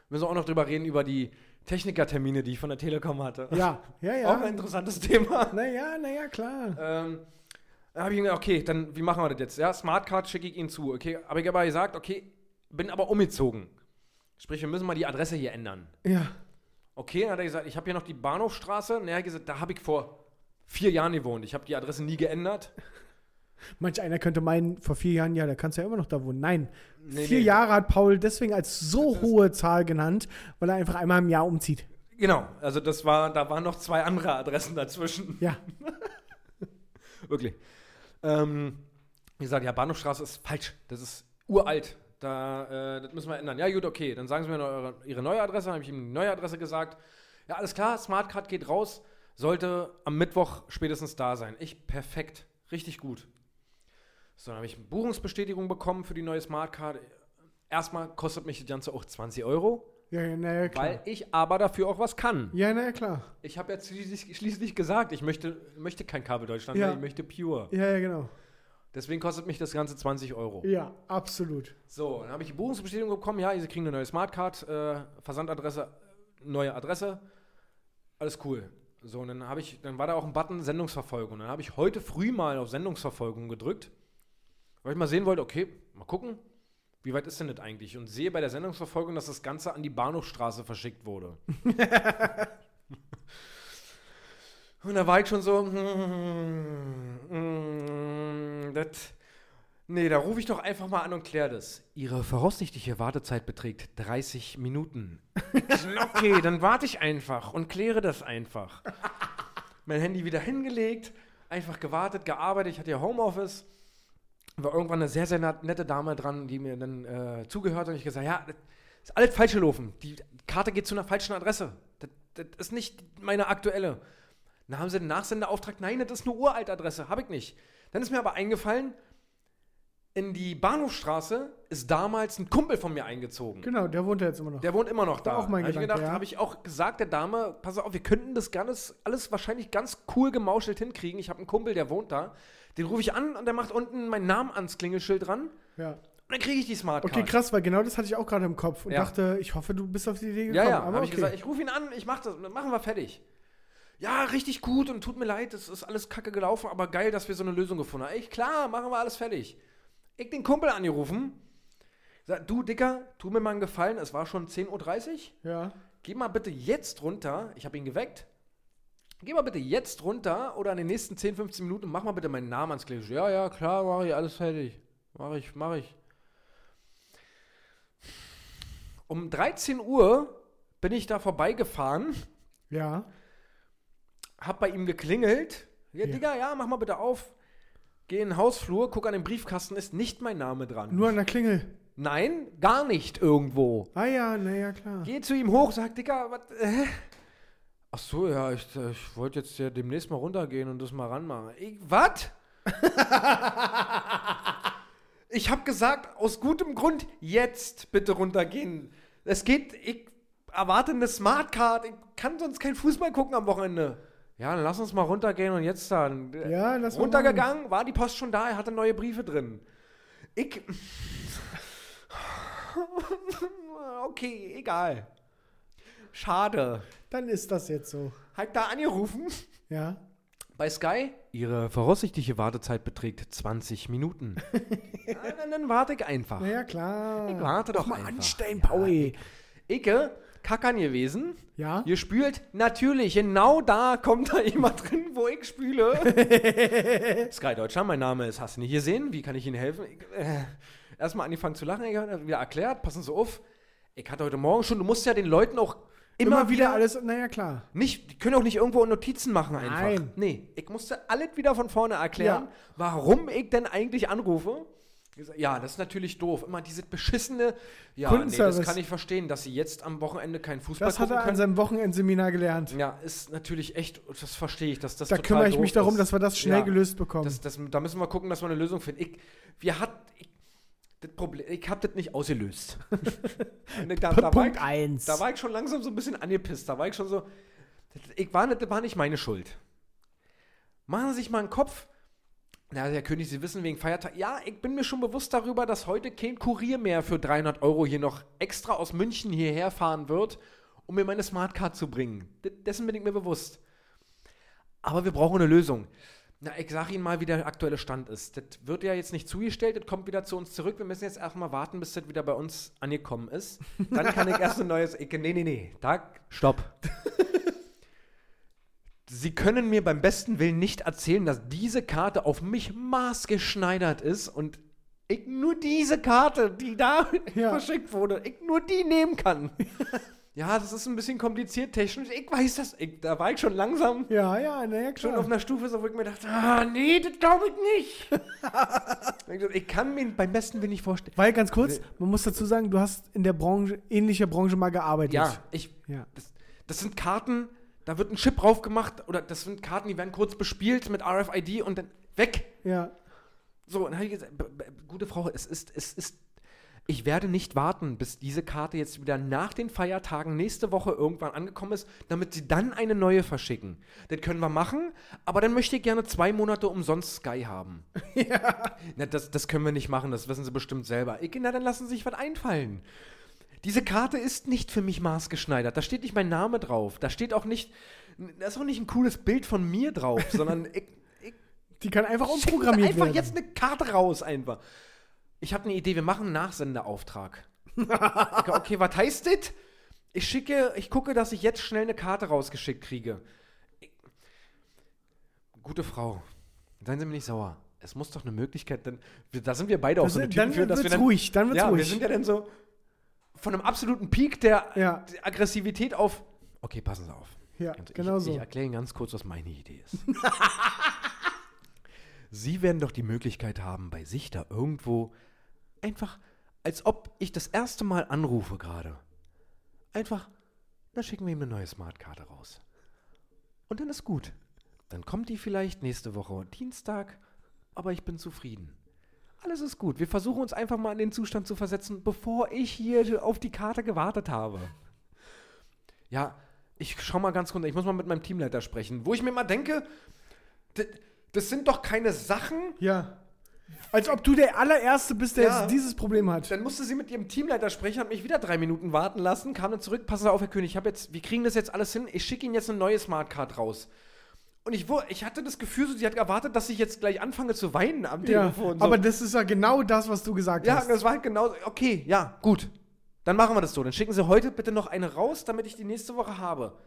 müssen wir auch noch drüber reden über die Technikertermine, die ich von der Telekom hatte. Ja, ja, Auch ein ja. interessantes Thema. Naja, naja, klar. Ähm, dann habe ich gesagt, okay, dann wie machen wir das jetzt? Ja, Smartcard schicke ich Ihnen zu. Okay, habe ich aber gesagt, okay, bin aber umgezogen. Sprich, wir müssen mal die Adresse hier ändern. Ja. Okay, dann hat er gesagt, ich habe hier noch die Bahnhofstraße. Und er hat gesagt, da habe ich vor vier Jahren gewohnt. Ich habe die Adresse nie geändert. Manch einer könnte meinen, vor vier Jahren, ja, da kannst du ja immer noch da wohnen. Nein, Nee, vier nee. Jahre hat Paul deswegen als so hohe Zahl genannt, weil er einfach einmal im Jahr umzieht. Genau, also das war, da waren noch zwei andere Adressen dazwischen. Ja, Wirklich. Ähm, wie gesagt, ja, Bahnhofstraße ist falsch. Das ist uralt. Da, äh, das müssen wir ändern. Ja, gut, okay. Dann sagen Sie mir eure, Ihre neue Adresse. Dann habe ich ihm die neue Adresse gesagt. Ja, alles klar, Smartcard geht raus. Sollte am Mittwoch spätestens da sein. Ich, perfekt. Richtig gut. So, dann habe ich eine Buchungsbestätigung bekommen für die neue Smartcard. Erstmal kostet mich das Ganze auch 20 Euro, ja, ja, naja, klar. weil ich aber dafür auch was kann. ja, naja, klar. Ich habe ja schließlich, schließlich gesagt, ich möchte, möchte kein Kabel Deutschland Ja. mehr, ich möchte Pure. Ja, ja, genau. Deswegen kostet mich das Ganze 20 Euro. Ja, absolut. So, dann habe ich die Buchungsbestätigung bekommen. Ja, Sie kriegen eine neue Smartcard, äh, Versandadresse, neue Adresse. Alles cool. So, und dann habe ich, dann war da auch ein Button Sendungsverfolgung. Dann habe ich heute früh mal auf Sendungsverfolgung gedrückt, weil ich mal sehen wollte, okay, mal gucken, wie weit ist denn das eigentlich? Und sehe bei der Sendungsverfolgung, dass das Ganze an die Bahnhofstraße verschickt wurde. und da war ich schon so, hm, das, nee, da rufe ich doch einfach mal an und kläre das. Ihre voraussichtliche Wartezeit beträgt 30 Minuten. okay, dann warte ich einfach und kläre das einfach. mein Handy wieder hingelegt, einfach gewartet, gearbeitet. Ich hatte ja Homeoffice. War irgendwann eine sehr, sehr nette Dame dran, die mir dann äh, zugehört hat. Und ich gesagt, ja, das ist alles falsch gelaufen. Die Karte geht zu einer falschen Adresse. Das, das ist nicht meine aktuelle. Dann haben sie den Nachsendeauftrag. Nein, das ist eine uralte Adresse. Habe ich nicht. Dann ist mir aber eingefallen, in die Bahnhofstraße ist damals ein Kumpel von mir eingezogen. Genau, der wohnt ja jetzt immer noch. Der wohnt immer noch da. War auch mein Hab ich Gedanke, gedacht, ja. habe ich auch gesagt der Dame, pass auf, wir könnten das ganz, alles wahrscheinlich ganz cool gemauschelt hinkriegen. Ich habe einen Kumpel, der wohnt da. Den rufe ich an und der macht unten meinen Namen ans Klingelschild dran. ja. Und dann kriege ich die Smartcard. Okay, krass, weil genau das hatte ich auch gerade im Kopf und Ja. dachte, ich hoffe, du bist auf die Idee gekommen. Ja, ja, habe ich okay. gesagt, ich rufe ihn an, ich mache das, machen wir fertig. Ja, richtig gut und tut mir leid, es ist alles kacke gelaufen, aber geil, dass wir so eine Lösung gefunden haben. Ich, klar, machen wir alles fertig. Ich den Kumpel angerufen, sag, du Dicker, tu mir mal einen Gefallen, es war schon 10.30 Uhr, ja. geh mal bitte jetzt runter, ich habe ihn geweckt, geh mal bitte jetzt runter oder in den nächsten 10, 15 Minuten, mach mal bitte meinen Namen ans Klingelschild. Ja, ja, klar, mache ich, alles fertig. Mach ich, mach ich. Um 13 Uhr bin ich da vorbeigefahren, Ja. hab bei ihm geklingelt. Ja, Ja. Digga, ja, mach mal bitte auf. Geh in den Hausflur, guck an den Briefkasten, ist nicht mein Name dran. Nur an der Klingel. Nein, gar nicht irgendwo. Ah ja, naja, klar. Geh zu ihm hoch, sag, Digga, was, äh? Ach so, ja, ich, äh, ich wollte jetzt ja demnächst mal runtergehen und das mal ranmachen. Ich, was? ich habe gesagt, aus gutem Grund, jetzt bitte runtergehen. Es geht, ich erwarte eine Smartcard, ich kann sonst kein Fußball gucken am Wochenende. Ja, dann lass uns mal runtergehen und jetzt dann. Ja, lass mal Runtergegangen, war die Post schon da, er hatte neue Briefe drin. Ich. okay, egal. Schade. Dann ist das jetzt so. Halt da angerufen. Ja. Bei Sky? Ihre voraussichtliche Wartezeit beträgt 20 Minuten. ja, dann, dann warte ich einfach. Naja, klar. Ich warte doch mal einfach. anstellen, Ja, Pauli. Icke, kackern gewesen. Ja. Ihr spült natürlich, genau da kommt da jemand drin, wo ich spüle. Sky Deutschland, mein Name ist, hast du nicht gesehen? Wie kann ich Ihnen helfen? Ich, äh, erstmal angefangen zu lachen, ich habe wieder erklärt, passen Sie auf. Ich hatte heute Morgen schon, du musst ja den Leuten auch immer, Immer, wieder alles, naja, klar. Nicht, die können auch nicht irgendwo Notizen machen einfach. Nein. Nee, ich musste alles wieder von vorne erklären, Ja. warum ich denn eigentlich anrufe. Ja, das ist natürlich doof. Immer diese beschissene, ja, nee, das kann ich verstehen, dass sie jetzt am Wochenende keinen Fußball Das hat er an können. seinem Wochenendseminar gelernt. Ja, ist natürlich echt, das verstehe ich, dass das Da total kümmere ich mich darum, ist. dass wir das schnell Ja, gelöst bekommen. Das, das, da müssen wir gucken, dass wir eine Lösung finden. Ich, wir hat, ich, Das Problem, ich habe das nicht ausgelöst. da, da, Punkt ich, 1. da war ich schon langsam so ein bisschen angepisst. Da war ich schon so. Das, ich war, nicht- das war nicht meine Schuld. Machen Sie sich mal einen Kopf. Na, Herr König, Sie wissen wegen Feiertag. Ja, ich bin mir schon bewusst darüber, dass heute kein Kurier mehr für 300 Euro hier noch extra aus München hierher fahren wird, um mir meine Smartcard zu bringen. D dessen bin ich mir bewusst. Aber wir brauchen eine Lösung. Na, ich sag Ihnen mal, wie der aktuelle Stand ist. Das wird ja jetzt nicht zugestellt, das kommt wieder zu uns zurück. Wir müssen jetzt erstmal warten, bis das wieder bei uns angekommen ist. Dann kann ich erst ein neues. Ich, nee, nee, nee. Tag, stopp. Sie können mir beim besten Willen nicht erzählen, dass diese Karte auf mich maßgeschneidert ist und ich nur diese Karte, die da Ja. verschickt wurde, ich nur die nehmen kann. ja, das ist ein bisschen kompliziert technisch. Ich weiß das. Ich, da war ich schon langsam Ja, ja, naja, schon auf einer Stufe, so, wo ich mir dachte, ah, nee, das glaube ich nicht. ich kann mir beim besten Willen nicht vorstellen. Weil ganz kurz, man muss dazu sagen, du hast in der Branche, ähnlicher Branche mal gearbeitet. Ja, ich, Ja. das, das sind Karten, da wird ein Chip drauf gemacht oder das sind Karten, die werden kurz bespielt mit RFID und dann weg. Ja. So, und dann habe ich gesagt, gute Frau, es ist, es ist, ich werde nicht warten, bis diese Karte jetzt wieder nach den Feiertagen nächste Woche irgendwann angekommen ist, damit sie dann eine neue verschicken. Das können wir machen, aber dann möchte ich gerne zwei Monate umsonst Sky haben. Ja. Na, das, das können wir nicht machen, das wissen Sie bestimmt selber. Ich, na, dann lassen Sie sich was einfallen. Diese Karte ist nicht für mich maßgeschneidert. Da steht nicht mein Name drauf. Da steht auch nicht, da ist auch nicht ein cooles Bild von mir drauf, sondern ich, ich Die kann einfach umprogrammiert einfach werden. jetzt eine Karte raus einfach. Ich habe eine Idee, wir machen einen Nachsendeauftrag. Okay, was heißt das? Ich schicke, ich gucke, dass ich jetzt schnell eine Karte rausgeschickt kriege. Ich, gute Frau, seien Sie mir nicht sauer. Es muss doch eine Möglichkeit, denn wir, da sind wir beide auch Das so eine Typen dann für, dass wir dann, ruhig, dann wird's ja, wir ruhig. sind ja dann so von einem absoluten Peak der, Ja. der Aggressivität auf. Okay, passen Sie auf. Ja, Ganz- genau ich, so. Ich erkläre Ihnen ganz kurz, was meine Idee ist. Sie werden doch die Möglichkeit haben, bei sich da irgendwo einfach, als ob ich das erste Mal anrufe gerade, einfach, dann schicken wir ihm eine neue Smartkarte raus. Und dann ist gut. Dann kommt die vielleicht nächste Woche Dienstag, aber ich bin zufrieden. Alles ist gut. Wir versuchen uns einfach mal in den Zustand zu versetzen, bevor ich hier auf die Karte gewartet habe. Ja, ich schau mal ganz kurz, ich muss mal mit meinem Teamleiter sprechen, wo ich mir mal denke, das sind doch keine Sachen. Ja. Als ob du der allererste bist, der Ja. jetzt dieses Problem hat. Dann musste sie mit ihrem Teamleiter sprechen, hat mich wieder drei Minuten warten lassen, kam dann zurück, passen Sie auf, Herr König, ich hab jetzt, wir kriegen das jetzt alles hin, ich schicke Ihnen jetzt eine neue Smartcard raus. Und ich, ich hatte das Gefühl, so, sie hat erwartet, dass ich jetzt gleich anfange zu weinen am Ja, Telefon. so. aber das ist ja genau das, was du gesagt Ja, hast. das war halt genau, okay, ja, gut. Dann machen wir das so. Dann schicken Sie heute bitte noch eine raus, damit ich die nächste Woche habe.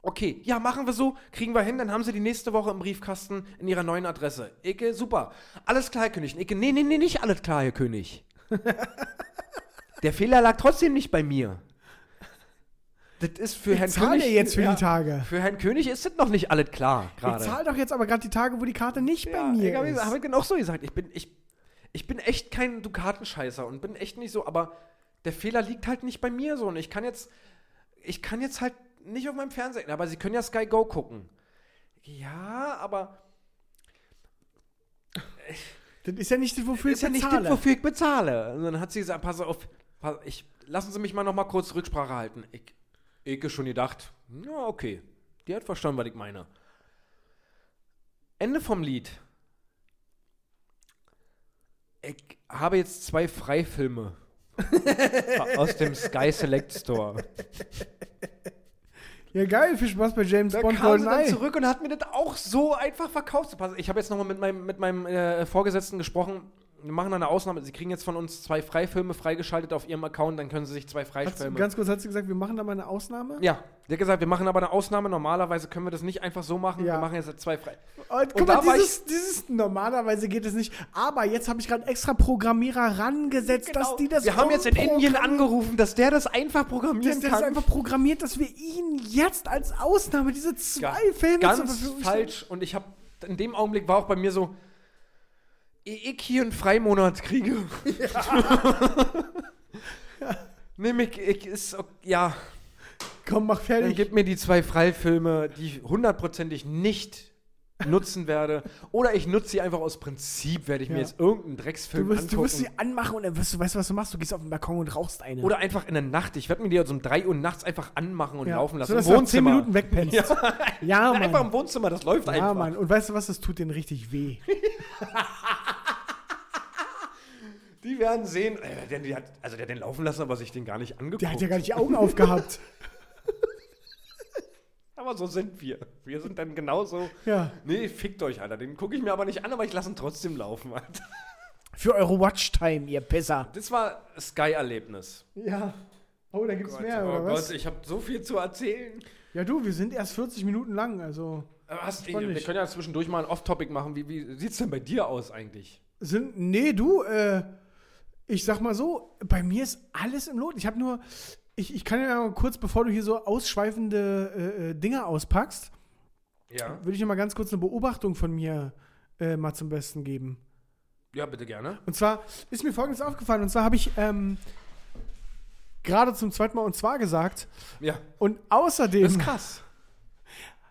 Okay, ja, machen wir so, kriegen wir hin, dann haben Sie die nächste Woche im Briefkasten in Ihrer neuen Adresse. Icke, super. Alles klar, Herr König. Icke, nee, nee, nee, nicht alles klar, Herr König. Der Fehler lag trotzdem nicht bei mir. Das ist für ich Herrn zahle König. jetzt für ja, die Tage. Für Herrn König ist das noch nicht alles klar, Ich gerade. zahle doch jetzt aber gerade die Tage, wo die Karte nicht bei mir ich habe ist. hab ich genau so gesagt. Ich bin, ich, ich bin echt kein Dukatenscheißer und bin echt nicht so, aber der Fehler liegt halt nicht bei mir so. Und ich kann jetzt, ich kann jetzt halt nicht auf meinem Fernseher, aber Sie können ja Sky Go gucken. Ja, aber Das ist ja nicht das, wofür ist ich ja nicht bezahle. das, wofür ich bezahle. Und dann hat sie gesagt, pass auf, pass, ich, lassen Sie mich mal noch mal kurz Rücksprache halten. Ich, ich schon gedacht, ja, okay, die hat verstanden, was ich meine. Ende vom Lied. Ich habe jetzt zwei Freifilme aus dem Sky Select Store. Ja, geil, viel Spaß bei James Da Bond kam sie dann zurück und hat mir das auch so einfach verkauft. Ich habe jetzt nochmal mit meinem, mit meinem äh, Vorgesetzten gesprochen. Wir machen eine Ausnahme. Sie kriegen jetzt von uns zwei Freifilme freigeschaltet auf Ihrem Account, dann können Sie sich zwei Freifilme. ganz kurz hat sie gesagt, wir machen da mal eine Ausnahme. ja, der hat gesagt, wir machen aber eine Ausnahme. Normalerweise können wir das nicht einfach so machen. Ja. Wir machen jetzt zwei frei. Und guck Und mal, dieses, dieses, normalerweise geht es nicht. Aber jetzt habe ich gerade extra Programmierer rangesetzt, dass die das Genau. wir haben jetzt in Indien angerufen, dass der das einfach dass programmieren der das kann. einfach programmiert, dass wir ihn jetzt als Ausnahme diese zwei Ga- Filme zur ganz Verfügung stellen. falsch. Und ich habe in dem Augenblick war auch bei mir so, ich hier einen Freimonat kriege. Nimm ich, ich ist, ok- ja, Komm, mach dann fertig. gib mir die zwei Freifilme, die hundertprozentig nicht nutzen werde. Oder ich nutze sie einfach aus Prinzip, werde ich mir Ja. jetzt irgendeinen Du Drecksfilm wirst, du angucken. wirst sie anmachen und dann wirst du, weißt du, was du machst? Du gehst auf den Balkon und rauchst eine. oder einfach in der Nacht. Ich werde mir die so um 3 Uhr nachts einfach anmachen und ja. laufen lassen. So, dass Im du nach 10 Wohnzimmer. Minuten wegpennst. Ja, Ja, Mann. einfach im Wohnzimmer, das läuft Ja, einfach. Mann. Und weißt du was? Das tut denen richtig weh. Die werden sehen, äh, der, hat, also der hat den laufen lassen, aber sich den gar nicht angeguckt. Der hat ja gar nicht die Augen aufgehabt. Aber so sind wir. Wir sind dann genauso. Ja. Nee, fickt euch, Alter. Den gucke ich mir aber nicht an, aber ich lasse ihn trotzdem laufen, Alter. Für eure Watchtime, ihr Pisser. Das war Sky-Erlebnis. Ja. Oh, da gibt's mehr, oh oder was? Gott, ich habe so viel zu erzählen. Ja, du, wir sind erst 40 Minuten lang, also. Aber Hast, wir können ja zwischendurch mal ein Off-Topic machen. Wie, wie sieht es denn bei dir aus eigentlich? Sind, nee, du, äh, ich sag mal so, bei mir ist alles im Lot. Ich habe nur, ich, ich kann ja mal kurz, bevor du hier so ausschweifende äh, äh, Dinge auspackst, Ja. würde ich dir mal ganz kurz eine Beobachtung von mir äh, mal zum Besten geben. Ja, bitte gerne. Und zwar ist mir Folgendes aufgefallen, und zwar habe ich ähm, gerade zum zweiten Mal und zwar gesagt, Ja. und außerdem Das ist krass.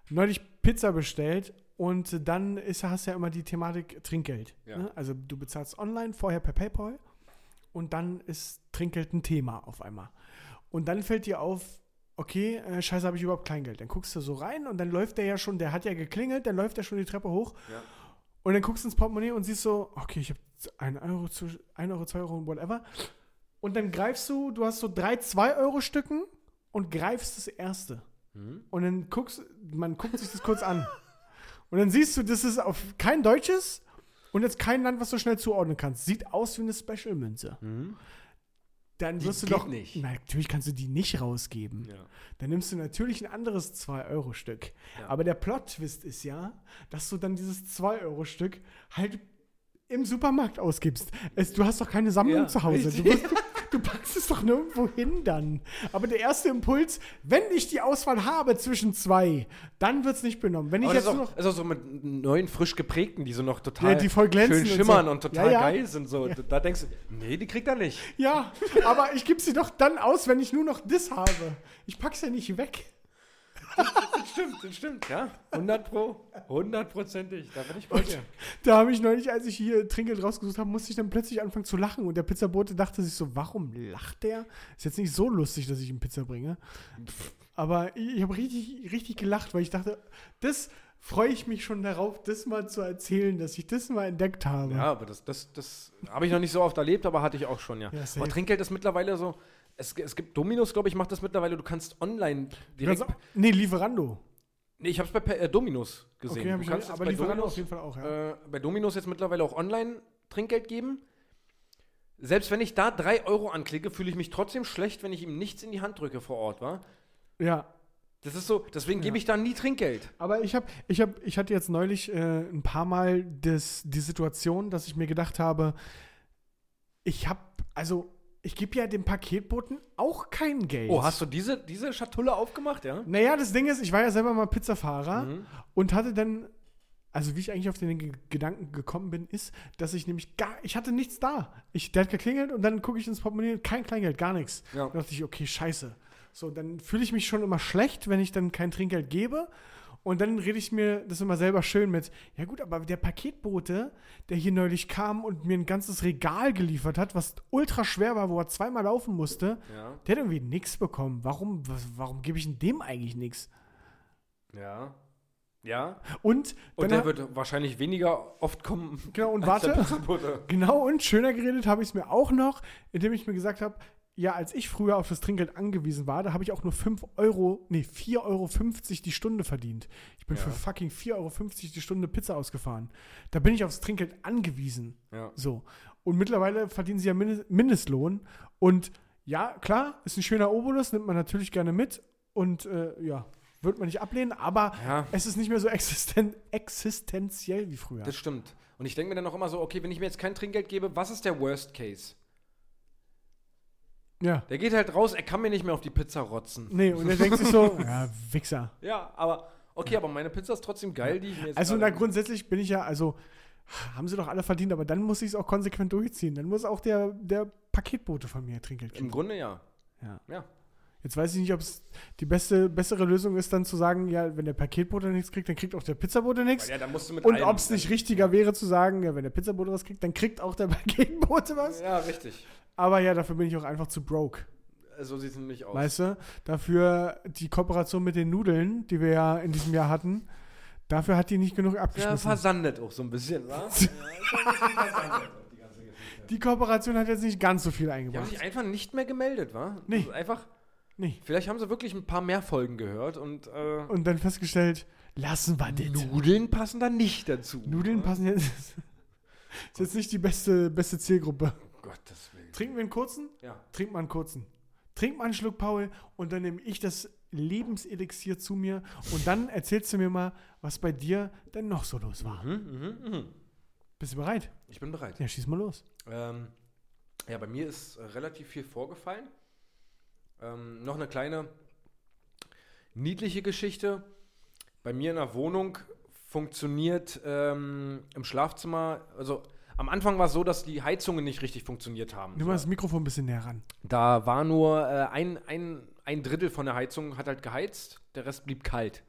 neulich Pizza bestellt und dann ist, hast du ja immer die Thematik Trinkgeld. Ja. Ne? Also du bezahlst online, vorher per PayPal und dann ist Trinkgeld ein Thema auf einmal. Und dann fällt dir auf, okay, äh, scheiße, habe ich überhaupt Kleingeld. Dann guckst du so rein und dann läuft der ja schon, der hat ja geklingelt, dann läuft der schon die Treppe hoch Ja. und dann guckst du ins Portemonnaie und siehst so, okay, ich habe 1 Euro, zu- 1 Euro, 2 Euro, whatever. Und dann greifst du, du hast so drei 2-Euro-Stücken und greifst das erste. Mhm. Und dann guckst, man guckt sich das kurz an. Und dann siehst du, das ist auf kein deutsches und jetzt kein Land, was du schnell zuordnen kannst. Sieht aus wie eine Special-Münze. Dann Mhm. Die wirst du geht doch. nicht. Na, natürlich kannst du die nicht rausgeben. Ja. Dann nimmst du natürlich ein anderes 2-Euro-Stück. Ja. Aber der Plot-Twist ist ja, dass du dann dieses 2-Euro-Stück halt im Supermarkt ausgibst. Es, du hast doch keine Sammlung Ja, zu Hause. Du, wirst, du packst es doch nirgendwo hin dann. Aber der erste Impuls, wenn ich die Auswahl habe zwischen zwei, dann wird es nicht benommen. Wenn ich Aber jetzt ist, auch, noch. ist auch so mit neuen, frisch geprägten, die so noch total Ja, die voll glänzen schön und schimmern so. und, total Ja, ja. geil sind. So. Da denkst du, nee, die kriegt er nicht. Ja, aber ich gebe sie doch dann aus, wenn ich nur noch das habe. Ich pack's ja nicht weg. Das stimmt, das stimmt, ja. 100 Pro, hundertprozentig, da bin ich bei dir. Da habe ich neulich, als ich hier Trinkgeld rausgesucht habe, musste ich dann plötzlich anfangen zu lachen. Und der Pizzabote dachte sich so, warum lacht der? Ist jetzt nicht so lustig, dass ich ihm Pizza bringe. Aber ich, ich habe richtig, richtig gelacht, weil ich dachte, das freue ich mich schon darauf, das mal zu erzählen, dass ich das mal entdeckt habe. Ja, aber das, das, das habe ich noch nicht so oft erlebt, aber hatte ich auch schon, ja. Ja, aber Trinkgeld ist mittlerweile so, es, es gibt Dominos, glaube ich, macht das mittlerweile, du kannst online direkt, auch- nee, Lieferando. nee, ich habe es bei äh, Dominos gesehen. Okay, du ich kannst aber bei Lieferando Dominos, auf jeden Fall auch, ja. äh, bei Dominos jetzt mittlerweile auch online Trinkgeld geben. Selbst wenn ich da 3 Euro anklicke, fühle ich mich trotzdem schlecht, wenn ich ihm nichts in die Hand drücke vor Ort, wa? Ja, Das ist so, deswegen gebe ich da nie Trinkgeld. Aber ich habe, ich habe, ich hatte jetzt neulich äh, ein paar Mal das, die Situation, dass ich mir gedacht habe, ich habe, also ich gebe ja dem Paketboten auch kein Geld. Oh, hast du diese, diese Schatulle aufgemacht, ja? Naja, das Ding ist, ich war ja selber mal Pizzafahrer Mhm. und hatte dann, also wie ich eigentlich auf den Ge- Gedanken gekommen bin, ist, dass ich nämlich gar, ich hatte nichts da. Ich, der hat geklingelt und dann gucke ich ins Portemonnaie, kein Kleingeld, gar nichts. Ja. Da dachte ich, okay, scheiße. So, dann fühle ich mich schon immer schlecht, wenn ich dann kein Trinkgeld gebe. Und dann rede ich mir das immer selber schön mit, ja gut, aber der Paketbote, der hier neulich kam und mir ein ganzes Regal geliefert hat, was ultra schwer war, wo er zweimal laufen musste, Ja. der hat irgendwie nichts bekommen. Warum, warum gebe ich denn dem eigentlich nichts? Ja. Ja. Und, Und der wird wahrscheinlich weniger oft kommen. Genau, und warte. Genau, und schöner geredet habe ich es mir auch noch, indem ich mir gesagt habe, ja, als ich früher auf das Trinkgeld angewiesen war, da habe ich auch nur 5 Euro, nee, 4,50 Euro die Stunde verdient. Ich bin Ja. für fucking 4,50 Euro die Stunde Pizza ausgefahren. Da bin ich aufs Trinkgeld angewiesen. Ja. So. Und mittlerweile verdienen sie ja Min- Mindestlohn. Und ja, klar, ist ein schöner Obolus, nimmt man natürlich gerne mit. Und äh, ja, wird man nicht ablehnen, aber Ja. es ist nicht mehr so existen existenziell wie früher. Das stimmt. Und ich denke mir dann auch immer so, okay, wenn ich mir jetzt kein Trinkgeld gebe, was ist der Worst Case? Ja. Der geht halt raus, er kann mir nicht mehr auf die Pizza rotzen. Nee, und er denkt sich so, ja, Wichser. Ja, aber okay, aber meine Pizza ist trotzdem geil, die ich mir jetzt Also, na, grundsätzlich bin ich ja, also, haben sie doch alle verdient, aber dann muss ich es auch konsequent durchziehen. Dann muss auch der, der Paketbote von mir Trinkgeld Im kriegen. Grunde ja. Ja. Ja. Jetzt weiß ich nicht, ob es die beste, bessere Lösung ist, dann zu sagen, ja, wenn der Paketbote nichts kriegt, dann kriegt auch der Pizzabote nichts. Ja, da musst du mit Und ob es nicht richtiger wäre zu sagen, ja, wenn der Pizzabote was kriegt, dann kriegt auch der Paketbote was. Ja, richtig. Aber ja, dafür bin ich auch einfach zu broke. So sieht es nämlich aus. Weißt du? Dafür die Kooperation mit den Nudeln, die wir ja in diesem Jahr hatten, dafür hat die nicht genug ja, abgeschmissen. versandet auch so ein bisschen, wa? ja, die die Kooperation hat jetzt nicht ganz so viel Die haben eingebracht. sich einfach nicht mehr gemeldet, wa? Nee. Also einfach, Nee. vielleicht haben sie wirklich ein paar mehr Folgen gehört und äh, Und dann festgestellt, lassen wir das. Nudeln passen da nicht dazu. Nudeln passen jetzt. ist jetzt nicht die beste, beste Zielgruppe. Gottes Willen. Trinken wir einen kurzen? Ja. Trink mal einen kurzen. Trink mal einen Schluck, Paul, und dann nehme ich das Lebenselixier zu mir und dann erzählst du mir mal, was bei dir denn noch so los war. Mhm, mhm, mhm. Bist du bereit? Ich bin bereit. Ja, schieß mal los. Ähm, ja, bei mir ist äh, relativ viel vorgefallen. Ähm, noch eine kleine niedliche Geschichte. Bei mir in der Wohnung funktioniert ähm, im Schlafzimmer, also am Anfang war es so, dass die Heizungen nicht richtig funktioniert haben. Nimm mal das Mikrofon ein bisschen näher ran. Da war nur äh, ein, ein, ein Drittel von der Heizung hat halt geheizt, der Rest blieb kalt.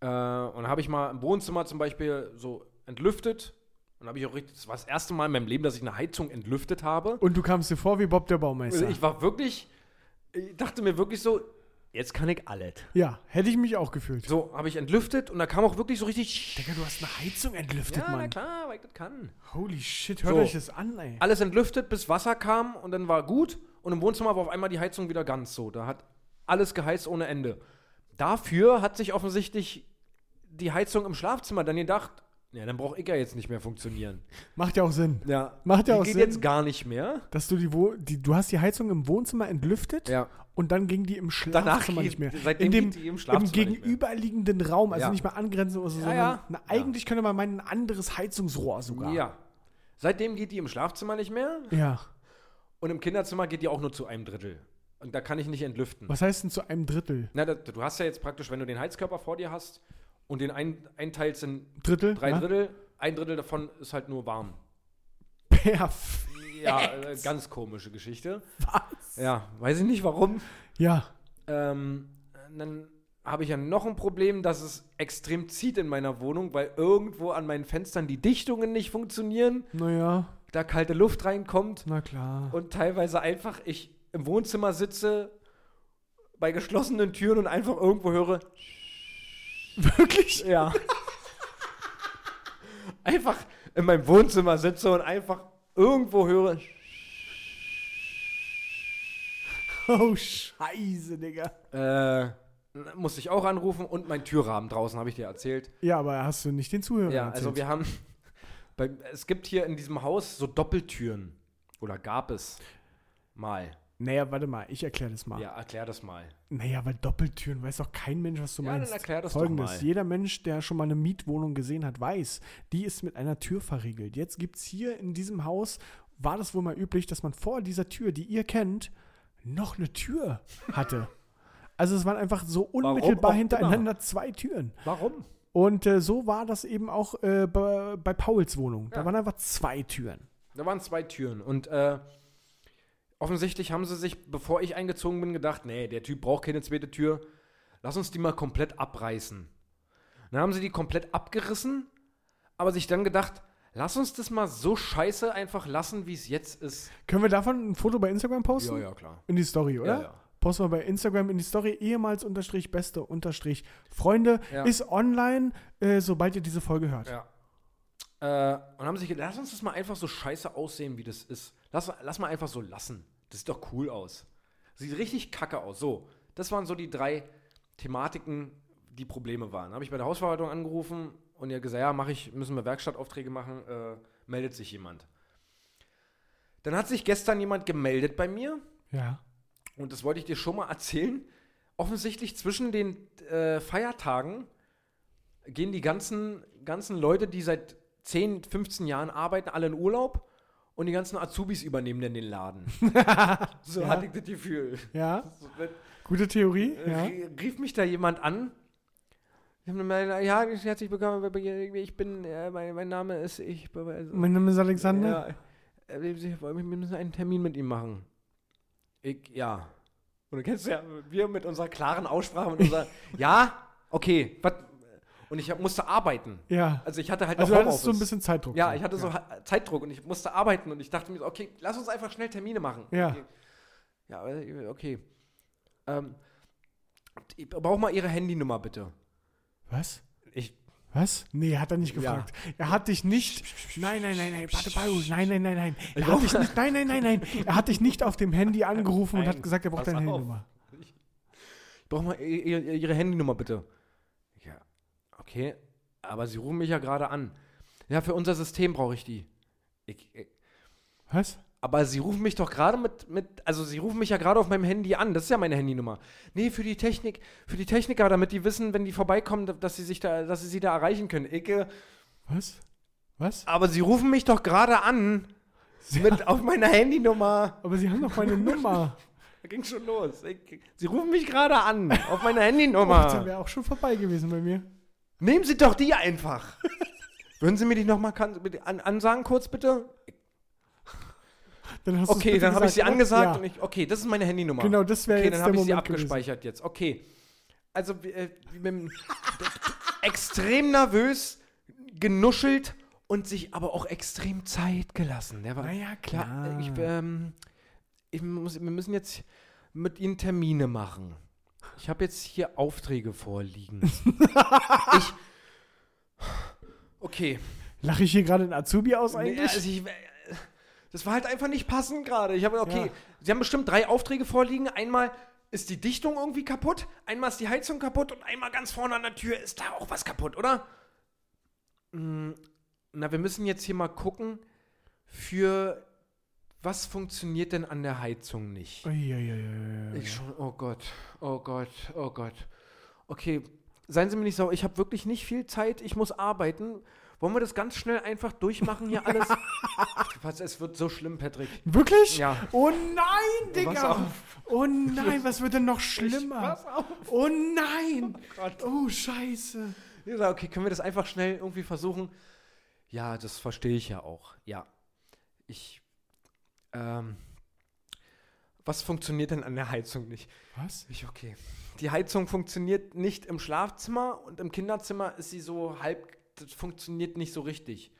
Äh, und da habe ich mal im Wohnzimmer zum Beispiel so entlüftet. Und habe ich auch richtig, das war das erste Mal in meinem Leben, dass ich eine Heizung entlüftet habe. Und du kamst dir vor wie Bob der Baumeister. Ich war wirklich, ich dachte mir wirklich so, jetzt kann ich alles. ja, hätte ich mich auch gefühlt. So, habe ich entlüftet und da kam auch wirklich so richtig. Digga, du hast eine Heizung entlüftet, Ja, Mann. klar, weil ich das kann. Holy shit, hört So. euch das an, ey. Alles entlüftet, bis Wasser kam und dann war gut. Und im Wohnzimmer war auf einmal die Heizung wieder ganz so. Da hat alles geheizt ohne Ende. Dafür hat sich offensichtlich die Heizung im Schlafzimmer dann gedacht, ja, dann brauche ich ja jetzt nicht mehr funktionieren. Macht ja auch Sinn. Ja, Macht ja die auch geht Sinn. jetzt gar nicht mehr. Dass du die, wo, die, du hast die Heizung im Wohnzimmer entlüftet Ja. und dann ging die im Schlafzimmer geht- nicht mehr. seitdem in dem, geht die im Schlafzimmer nicht mehr. gegenüberliegenden Raum, also Ja. nicht mal angrenzend, oder so, sondern ja. Na, eigentlich könnte man meinen, ein anderes Heizungsrohr sogar. Ja. Seitdem geht die im Schlafzimmer nicht mehr Ja. und im Kinderzimmer geht die auch nur zu einem Drittel. Und da kann ich nicht entlüften. Was heißt denn zu einem Drittel? Na, da, du hast ja jetzt praktisch, wenn du den Heizkörper vor dir hast und den ein, einteilst in Drittel? drei ja? Drittel, ein Drittel davon ist halt nur warm. Perfekt. Ja, äh, ganz komische Geschichte. Was? Ja, weiß ich nicht warum. Ja. Ähm, dann habe ich ja noch ein Problem, dass es extrem zieht in meiner Wohnung, weil irgendwo an meinen Fenstern die Dichtungen nicht funktionieren, Naja, da kalte Luft reinkommt na klar. und teilweise einfach ich im Wohnzimmer sitze bei geschlossenen Türen und einfach irgendwo höre, Wirklich? ja. einfach in meinem Wohnzimmer sitze und einfach irgendwo höre, Oh, scheiße, Digga. äh, musste ich auch anrufen und mein Türrahmen draußen, habe ich dir erzählt. Ja, aber hast du nicht den Zuhörer Ja, erzählt? also wir haben, bei, es gibt hier in diesem Haus so Doppeltüren. Oder gab es mal. Naja, warte mal, ich erkläre das mal. Ja, erklär das mal. Naja, weil Doppeltüren weiß doch kein Mensch, was du Ja, dann meinst. erklär das doch Folgendes: mal. Jeder Mensch, der schon mal eine Mietwohnung gesehen hat, weiß, die ist mit einer Tür verriegelt. Jetzt gibt es hier in diesem Haus, war das wohl mal üblich, dass man vor dieser Tür, die ihr kennt, noch eine Tür hatte. also es waren einfach so unmittelbar hintereinander zwei Türen. Warum? Und äh, so war das eben auch äh, bei, bei Pauls Wohnung. Da Ja. waren einfach zwei Türen. Da waren zwei Türen und äh, offensichtlich haben sie sich, bevor ich eingezogen bin, gedacht, nee, der Typ braucht keine zweite Tür. Lass uns die mal komplett abreißen. Dann haben sie die komplett abgerissen, aber sich dann gedacht, lass uns das mal so scheiße einfach lassen, wie es jetzt ist. Können wir davon ein Foto bei Instagram posten? klar. In die Story, oder? Ja, ja. Posten wir bei Instagram in die Story ehemals unterstrich beste unterstrich Freunde Ja. ist online, äh, sobald ihr diese Folge hört. Ja. Äh, und haben sich gedacht, lass uns das mal einfach so scheiße aussehen, wie das ist. Lass, lass mal einfach so lassen. Das sieht doch cool aus. Sieht richtig kacke aus. So, das waren so die drei Thematiken, die Probleme waren. Habe ich bei der Hausverwaltung angerufen und ihr gesagt, ja, mach ich, müssen wir Werkstattaufträge machen, äh, meldet sich jemand. Dann hat sich gestern jemand gemeldet bei mir Ja. und das wollte ich dir schon mal erzählen. Offensichtlich zwischen den äh, Feiertagen gehen die ganzen, ganzen Leute, die seit 10, 15 Jahren arbeiten, alle in Urlaub und die ganzen Azubis übernehmen dann den Laden. so Ja. hatte ich das Gefühl. Ja. So, wenn- Gute Theorie. Ja. äh, Rief mich da jemand an. Ja, herzlich willkommen, ich bin, äh, mein, mein Name ist, ich, also, Mein Name ist Alexander. ja, äh, wir müssen einen Termin mit ihm machen. Ich, ja. Und du kennst ja, wir mit unserer klaren Aussprache, mit unserer, ja, okay, was, und ich musste arbeiten. Ja. Also ich hatte halt Also noch du hattest so ein Homeoffice. bisschen Zeitdruck. Ja, ich hatte so Ha- Zeitdruck und ich musste arbeiten und ich dachte mir so, okay, lass uns einfach schnell Termine machen. Ja. Okay. Ja, okay. Ähm, ich brauche mal Ihre Handynummer bitte. Was? Ich, Was? Nee, hat er nicht Ja. gefragt. Er hat dich nicht. Nein, nein, nein, nein, warte, Baru. Nein, nein, nein, nein. Er brauch- hat dich nicht. Nein, nein, nein, nein. Er hat dich nicht auf dem Handy angerufen und Nein, hat gesagt, er braucht deine auf. Handynummer. ich brauche mal Ihre Handynummer bitte. Okay. Aber Sie rufen mich ja gerade an. Ja, für unser System brauche ich die. Ich, ich, Was? aber Sie rufen mich doch gerade mit, mit, also Sie rufen mich ja gerade auf meinem Handy an. Das ist ja meine Handynummer. Nee, für die Technik, für die Techniker, damit die wissen, wenn die vorbeikommen, dass sie sich da, dass sie sie da erreichen können. Ich, äh, Was? Was? aber Sie rufen mich doch gerade an mit auf meiner Handynummer. Aber Sie haben doch meine Nummer. Da ging schon los. Ich, Sie rufen mich gerade an auf meiner Oh, das Handynummer. wäre auch schon vorbei gewesen bei mir. Nehmen Sie doch die einfach. Würden Sie mir die nochmal an, ansagen kurz bitte? Dann Okay, dann habe ich sie gesagt, angesagt ja. und ich, okay, das ist meine Handynummer. Genau, das wäre Okay, jetzt dann der habe ich sie Moment gewesen. abgespeichert jetzt. Okay. Also äh, extrem nervös, genuschelt und sich aber auch extrem Zeit gelassen. Der war, Na ja, klar. ich, ähm, ich muss, wir müssen jetzt mit Ihnen Termine machen. Ich habe jetzt hier Aufträge vorliegen. ich. Okay. Lache ich hier gerade einen Azubi aus Nee, eigentlich? also ich, das war halt einfach nicht passend gerade. Ich habe, okay, Ja. Sie haben bestimmt drei Aufträge vorliegen. Einmal ist die Dichtung irgendwie kaputt, einmal ist die Heizung kaputt und einmal ganz vorne an der Tür ist da auch was kaputt, oder? Hm, Na, wir müssen jetzt hier mal gucken, für was funktioniert denn an der Heizung nicht? Uiuiuiui. Ich schon, oh Gott, oh Gott, oh Gott. Okay, seien Sie mir nicht sauer, ich habe wirklich nicht viel Zeit, ich muss arbeiten. Wollen wir das ganz schnell einfach durchmachen hier alles? was, es wird so schlimm, Patrick. Wirklich? Ja. Oh nein, Digga. Pass auf. Oh nein, was wird denn noch schlimmer? pass auf. Oh nein. Gott. Oh, scheiße. Ich sag, okay, können wir das einfach schnell irgendwie versuchen? Ja, das verstehe ich ja auch. Ja. Ich, ähm, was funktioniert denn an der Heizung nicht? Was? Ich, okay. Die Heizung funktioniert nicht im Schlafzimmer und im Kinderzimmer ist sie so halb, das funktioniert nicht so richtig.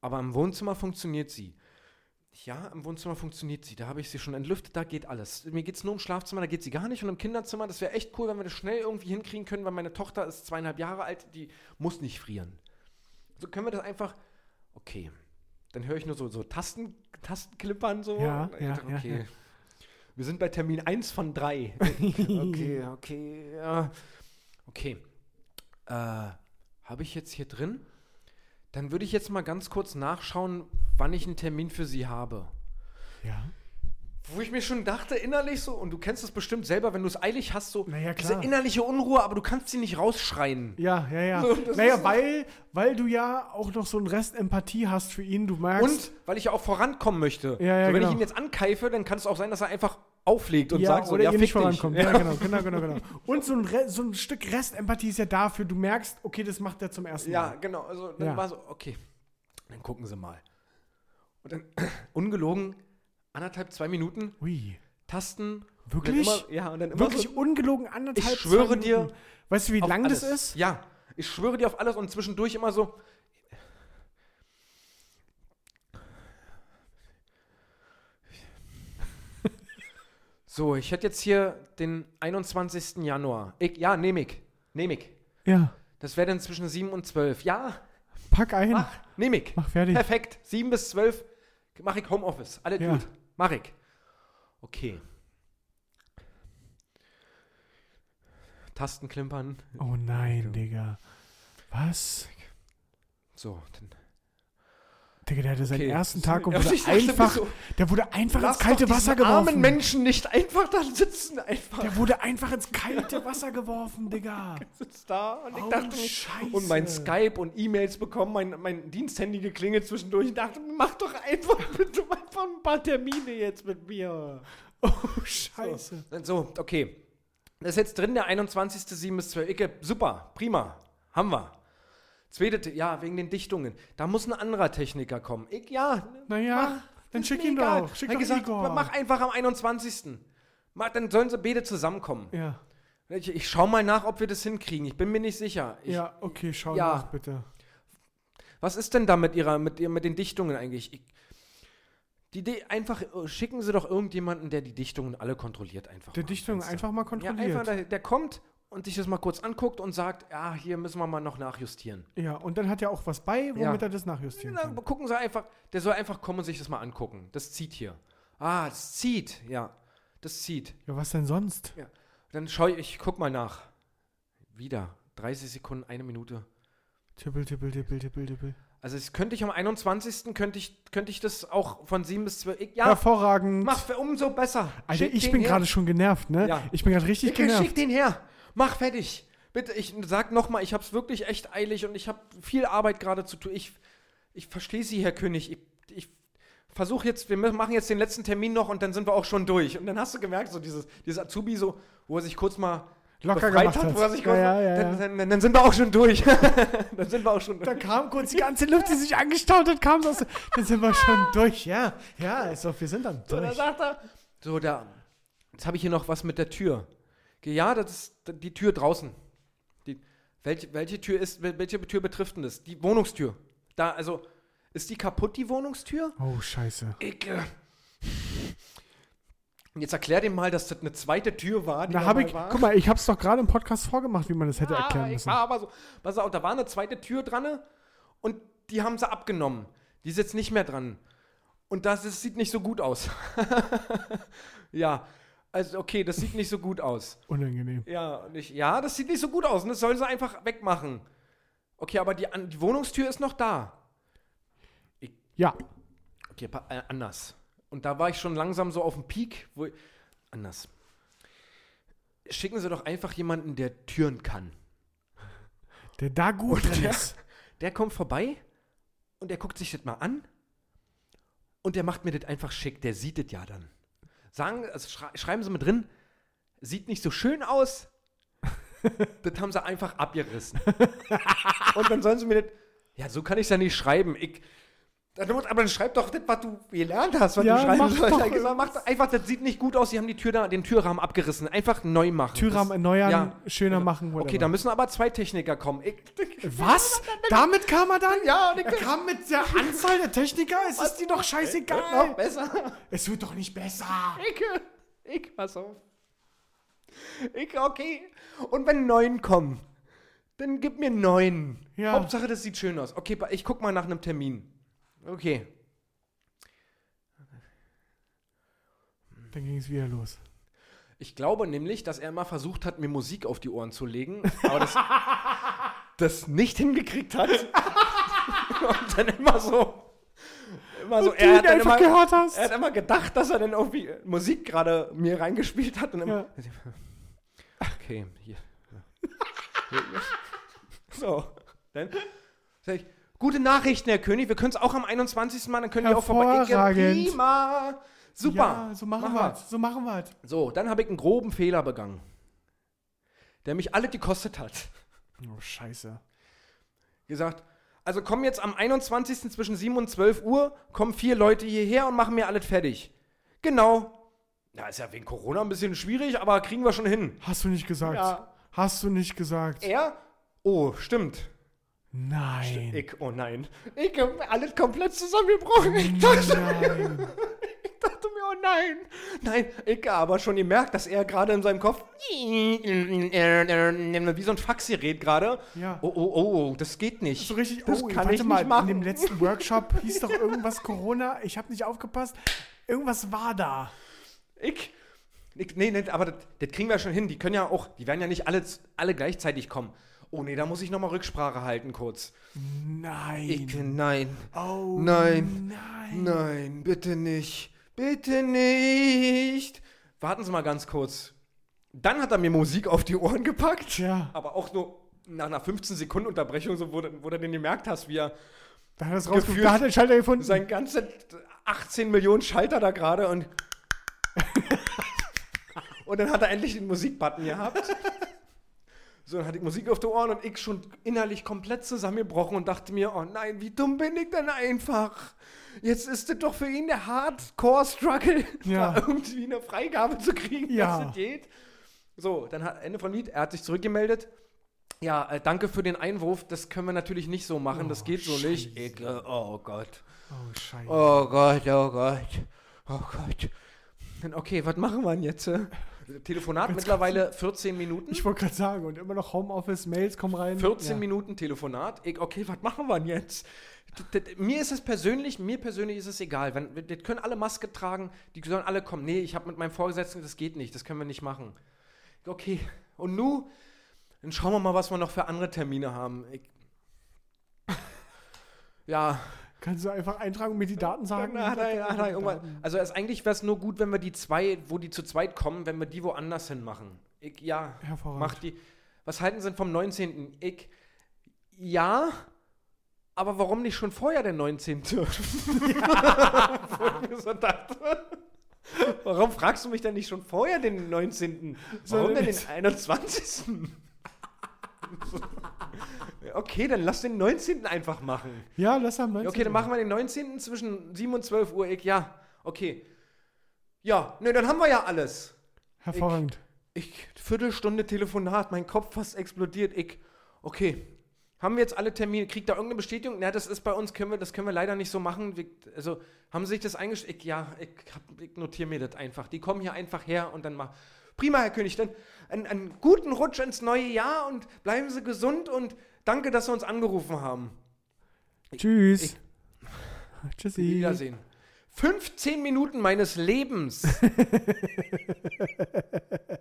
Aber im Wohnzimmer funktioniert sie. Ja, im Wohnzimmer funktioniert sie. Da habe ich sie schon entlüftet, da geht alles. Mir geht es nur im Schlafzimmer, da geht sie gar nicht. Und im Kinderzimmer, das wäre echt cool, wenn wir das schnell irgendwie hinkriegen können, weil meine Tochter ist zweieinhalb Jahre alt, die muss nicht frieren. So können wir das einfach. Okay. Dann höre ich nur so, so Tasten, Tastenklippern so. Ja, ja, dachte, ja, okay. ja. Wir sind bei Termin 1 von 3. okay, okay, ja. Okay. Äh, habe ich jetzt hier drin? Dann würde ich jetzt mal ganz kurz nachschauen, wann ich einen Termin für Sie habe. Ja. Wo ich mir schon dachte, innerlich so, und du kennst es bestimmt selber, wenn du es eilig hast, so Na ja, diese innerliche Unruhe, aber du kannst sie nicht rausschreien. Ja, ja, ja. So, naja, weil, weil du ja auch noch so einen Rest Empathie hast für ihn. Du merkst. Und weil ich ja auch vorankommen möchte. Ja, ja, so, wenn genau. ich ihn jetzt ankeife, dann kann es auch sein, dass er einfach auflegt und ja, sagt so, oder ja, ihr nicht vorankommt. Ja, genau, genau, genau, genau. Und so ein, Re so ein Stück Restempathie ist ja dafür, du merkst, okay, das macht er zum ersten Ja, Mal. genau. Also dann Ja. war so, okay, dann gucken Sie mal. Und dann, ungelogen, anderthalb, zwei Minuten, Ui. Tasten. Wirklich? Und immer, ja, und dann immer Wirklich so ungelogen anderthalb Ich schwöre zwei dir. Weißt du, wie lang alles. das ist? Ja, ich schwöre dir auf alles und zwischendurch immer so. So, ich hätte jetzt hier den 21. Januar. Ich, ja, nehme ich. Nehme ich. Ja. Das wäre dann zwischen 7 und 12. Ja, Pack ein. mach, nehme ich. Mach fertig. Perfekt. 7 bis 12 mache ich Homeoffice. Alles Ja. gut. Mach ich. Okay. Tasten klimpern. Oh nein, Digga. Was? So, dann Digga, der hatte seinen Okay. ersten Tag und Ja, wurde mir einfach, so, der wurde einfach ins kalte Wasser diesen armen geworfen. Menschen nicht einfach da sitzen. Einfach Der wurde einfach ins kalte Wasser geworfen, Digga. sitzt da und ich Oh, dachte Scheiße. und mein Skype und E-Mails bekommen, mein, mein Diensthandy geklingelt zwischendurch. Ich dachte, mach doch einfach bitte einfach ein paar Termine jetzt mit mir. Oh, Scheiße. So, okay. Das ist jetzt drin, der 21. 7 bis 12. Icke, super, prima. Haben wir. Zweite, Te- ja, wegen den Dichtungen. Da muss ein anderer Techniker kommen. Ich, ja. Naja, dann schick ihn egal. doch. Schick doch gesagt, Igor. mach einfach am 21. Mach, dann sollen sie beide zusammenkommen. Ja. Ich, ich schau mal nach, ob wir das hinkriegen. Ich bin mir nicht sicher. Ich, ja, okay, schau Ja. nach, bitte. Was ist denn da mit ihrer, mit, ihr- mit den Dichtungen eigentlich? Ich, die, die einfach äh, schicken sie doch irgendjemanden, der die Dichtungen alle kontrolliert einfach. Der mal. Dichtung Fenster. einfach mal Ja, kontrolliert. einfach, der, der kommt und sich das mal kurz anguckt und sagt, ja, hier müssen wir mal noch nachjustieren. Ja, und dann hat er auch was bei, womit Ja. er das nachjustieren Dann kann. gucken sie einfach, der soll einfach kommen und sich das mal angucken. Das zieht hier. Ah, das zieht, ja. Das zieht. Ja, was denn sonst? Dann schau ich, ich guck mal nach. Wieder. 30 Sekunden, eine Minute. Tippel, tippel, tippel, tippel, tippel. Also das könnte ich am 21. könnte ich, könnte ich das auch von 7 bis 12. Ich, ja, Hervorragend. mach umso besser. Alter, Schick ich bin gerade schon genervt, ne? Ja. Ich bin gerade richtig Ich genervt. schick den her. Mach fertig. Bitte, ich sag nochmal, ich hab's wirklich echt eilig und ich habe viel Arbeit gerade zu tun. Ich, ich verstehe Sie, Herr König. Ich, ich versuche jetzt, wir machen jetzt den letzten Termin noch und dann sind wir auch schon durch. Und dann hast du gemerkt, so dieses, dieses Azubi, so, wo er sich kurz mal Locker gemacht hat. wo er sich kurz ja, mal, ja, dann, ja. Dann, dann, dann sind wir auch schon durch. dann sind wir auch schon Da durch. kam kurz die ganze Luft, die sich angestaut hat, kam das. Dann sind wir schon durch. Ja, ja, doch, wir sind dann So, dann durch. sagt er, so, da, jetzt habe ich hier noch was mit der Tür. Ja, das ist die Tür draußen. Die, welche, welche Tür ist, wel- welche Tür betrifft denn das? Die Wohnungstür. Da, also, ist die kaputt, die Wohnungstür? Oh, scheiße. Ich, äh, jetzt erklär dem mal, dass das eine zweite Tür war. Die Da habe ich, war. guck mal, ich habe es doch gerade im Podcast vorgemacht, wie man das hätte Ah, erklären ich müssen. war aber so, pass auf, da war eine zweite Tür dran und die haben sie abgenommen. Die ist jetzt nicht mehr dran. Und das, das sieht nicht so gut aus. ja, also okay, das sieht nicht so gut aus. Unangenehm. Ja, und ich, ja, das sieht nicht so gut aus und das sollen sie einfach wegmachen. Okay, aber die, die Wohnungstür ist noch da. Ja, Okay, äh, anders. Und da war ich schon langsam so auf dem Peak, wo ich, anders. Schicken Sie doch einfach jemanden, der Türen kann. der da gut drin der- ist. Der kommt vorbei und der guckt sich das mal an und der macht mir das einfach schick. Der sieht das ja dann. Sagen, also schrei schreiben Sie mal drin, sieht nicht so schön aus. das haben sie einfach abgerissen. und dann sollen sie mir das. Ja, so kann ich es ja nicht schreiben. Ich, dann aber dann schreib doch das, was du gelernt hast, was Ja, du schreiben sollst. gesagt, mach doch einfach, das sieht nicht gut aus. Sie haben die Tür da, den Türrahmen abgerissen. Einfach neu machen. Türrahmen Das- erneuern, ja. schöner machen. Okay, da müssen aber zwei Techniker kommen. Ich, Was? Damit kam er dann? Ja, er kam mit der Anzahl der Techniker? Es ist dir doch noch scheißegal. besser. Es wird doch nicht besser. Ich, ich, pass auf. Ich, okay. Und wenn neun kommen, dann gib mir neun. Ja. Hauptsache, das sieht schön aus. Okay, ich guck mal nach einem Termin. Okay. Dann ging es wieder los. Ich glaube nämlich, dass er immer versucht hat, mir Musik auf die Ohren zu legen, aber das, das nicht hingekriegt hat. Und dann immer so. Immer so, Und du er hat dann immer, gehört hast. Er hat immer gedacht, dass er dann irgendwie Musik gerade mir reingespielt hat. Und immer, Okay, hier. Hier. So, dann sag ich, gute Nachrichten, Herr König. Wir können es auch am 21. Mal, dann können wir auch vorbei. Ich, Hervorragend. Prima. Super. Ja, so machen Mach wir So machen wir So, dann habe ich einen groben Fehler begangen, der mich alle gekostet hat. Oh, scheiße. Gesagt, also kommen jetzt am 21. zwischen 7 und 12 Uhr, kommen vier Leute hierher und machen mir alles fertig. Genau. Ja, ist ja wegen Corona ein bisschen schwierig, aber kriegen wir schon hin. Hast du nicht gesagt? Ja. Hast du nicht gesagt? Er? Oh, stimmt. Nein. Ich, oh nein. Ich hab alles komplett zusammengebrochen. Ich dachte, Nein. ich dachte mir, oh nein. Nein, ich hab aber schon gemerkt, dass er gerade in seinem Kopf wie so ein Faxgerät gerade. Ja. Oh, oh, oh, das geht nicht. So richtig, das oh, kann warte ich mal, nicht machen. in dem letzten Workshop hieß doch irgendwas Corona, ich habe nicht aufgepasst. Irgendwas war da. Ich, ich nee, nee, aber das, das kriegen wir schon hin. Die können ja auch, die werden ja nicht alle, alle gleichzeitig kommen. Oh nee, da muss ich nochmal Rücksprache halten kurz. Nein. Ich, nein, oh, Nein. Nein. nein, bitte nicht. Bitte nicht. Warten Sie mal ganz kurz. Dann hat er mir Musik auf die Ohren gepackt. Ja. Aber auch nur nach einer 15 Sekunden Unterbrechung, so, wo, du- wo du den gemerkt hast, wie er Da hat er. Gefühlt- Da hat er den Schalter gefunden. sein ganze 18 Millionen Schalter da gerade und. und dann hat er endlich den Musikbutton gehabt. So, dann hatte ich Musik auf die Ohren und ich schon innerlich komplett zusammengebrochen und dachte mir, oh nein, wie dumm bin ich denn einfach? Jetzt ist es doch für ihn der Hardcore-Struggle, Ja. da irgendwie eine Freigabe zu kriegen, Ja. dass es geht. So, dann hat Ende von Lied, er hat sich zurückgemeldet. Ja, äh, danke für den Einwurf. Das können wir natürlich nicht so machen. das Oh, geht so nicht. Scheiße. Ich, äh, oh Gott. Oh, scheiße. Oh Gott, oh Gott. Oh Gott. Okay, was machen wir denn jetzt? Telefonat mittlerweile 14 Minuten. Ich wollte gerade sagen, und immer noch Homeoffice, Mails kommen rein. 14 ja. Minuten Telefonat. Ich, okay, was machen wir denn jetzt? D- d- Mir ist es persönlich, mir persönlich ist es egal. Wenn, die können alle Maske tragen, die sollen alle kommen. Nee, ich habe mit meinem Vorgesetzten, das geht nicht, das können wir nicht machen. Okay, und nu, dann schauen wir mal, was wir noch für andere Termine haben. Ich, ja, Kannst du einfach eintragen und mir die Daten sagen? er, hat er Die irgendwann, also es, eigentlich wäre es nur gut, wenn wir die zwei, wo die zu zweit kommen, wenn wir die woanders hin machen. Ich, ja, Hervorragend. mach die. Was halten Sie denn vom 19.? Ich, ja, aber warum nicht schon vorher der 19.? Wo ich mir so dachte, warum fragst du mich denn nicht schon vorher den 19.? Warum denn den jetzt- 21.? Okay, dann lass den 19. einfach machen. Ja, lass am 19. Ja, Okay, dann machen wir den 19. zwischen 7 und 12 Uhr. Ich, ja, okay. Ja, ne, dann haben wir ja alles. Hervorragend. Ich, Viertelstunde Telefonat, mein Kopf fast explodiert. Ich, okay. Haben wir jetzt alle Termine? Kriegt da irgendeine Bestätigung? Na, das ist bei uns, können wir, das können wir leider nicht so machen. Wir, also, haben Sie sich das eingestellt? Ja, ich, ich notiere mir das einfach. Die kommen hier einfach her und dann mal. Prima, Herr König, dann einen, einen guten Rutsch ins neue Jahr und bleiben Sie gesund und danke, dass Sie uns angerufen haben. Tschüss. ich- Tschüssi. Wiedersehen. 15 Minuten meines Lebens.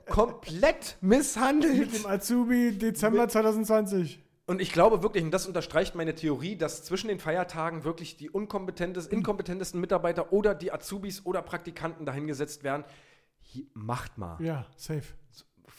Komplett Mit misshandelt. dem Azubi Dezember 2020. Und ich glaube wirklich, und das unterstreicht meine Theorie, dass zwischen den Feiertagen wirklich die unkompetentesten, inkompetentesten Mitarbeiter oder die Azubis oder Praktikanten dahingesetzt werden. Macht mal. Ja, safe.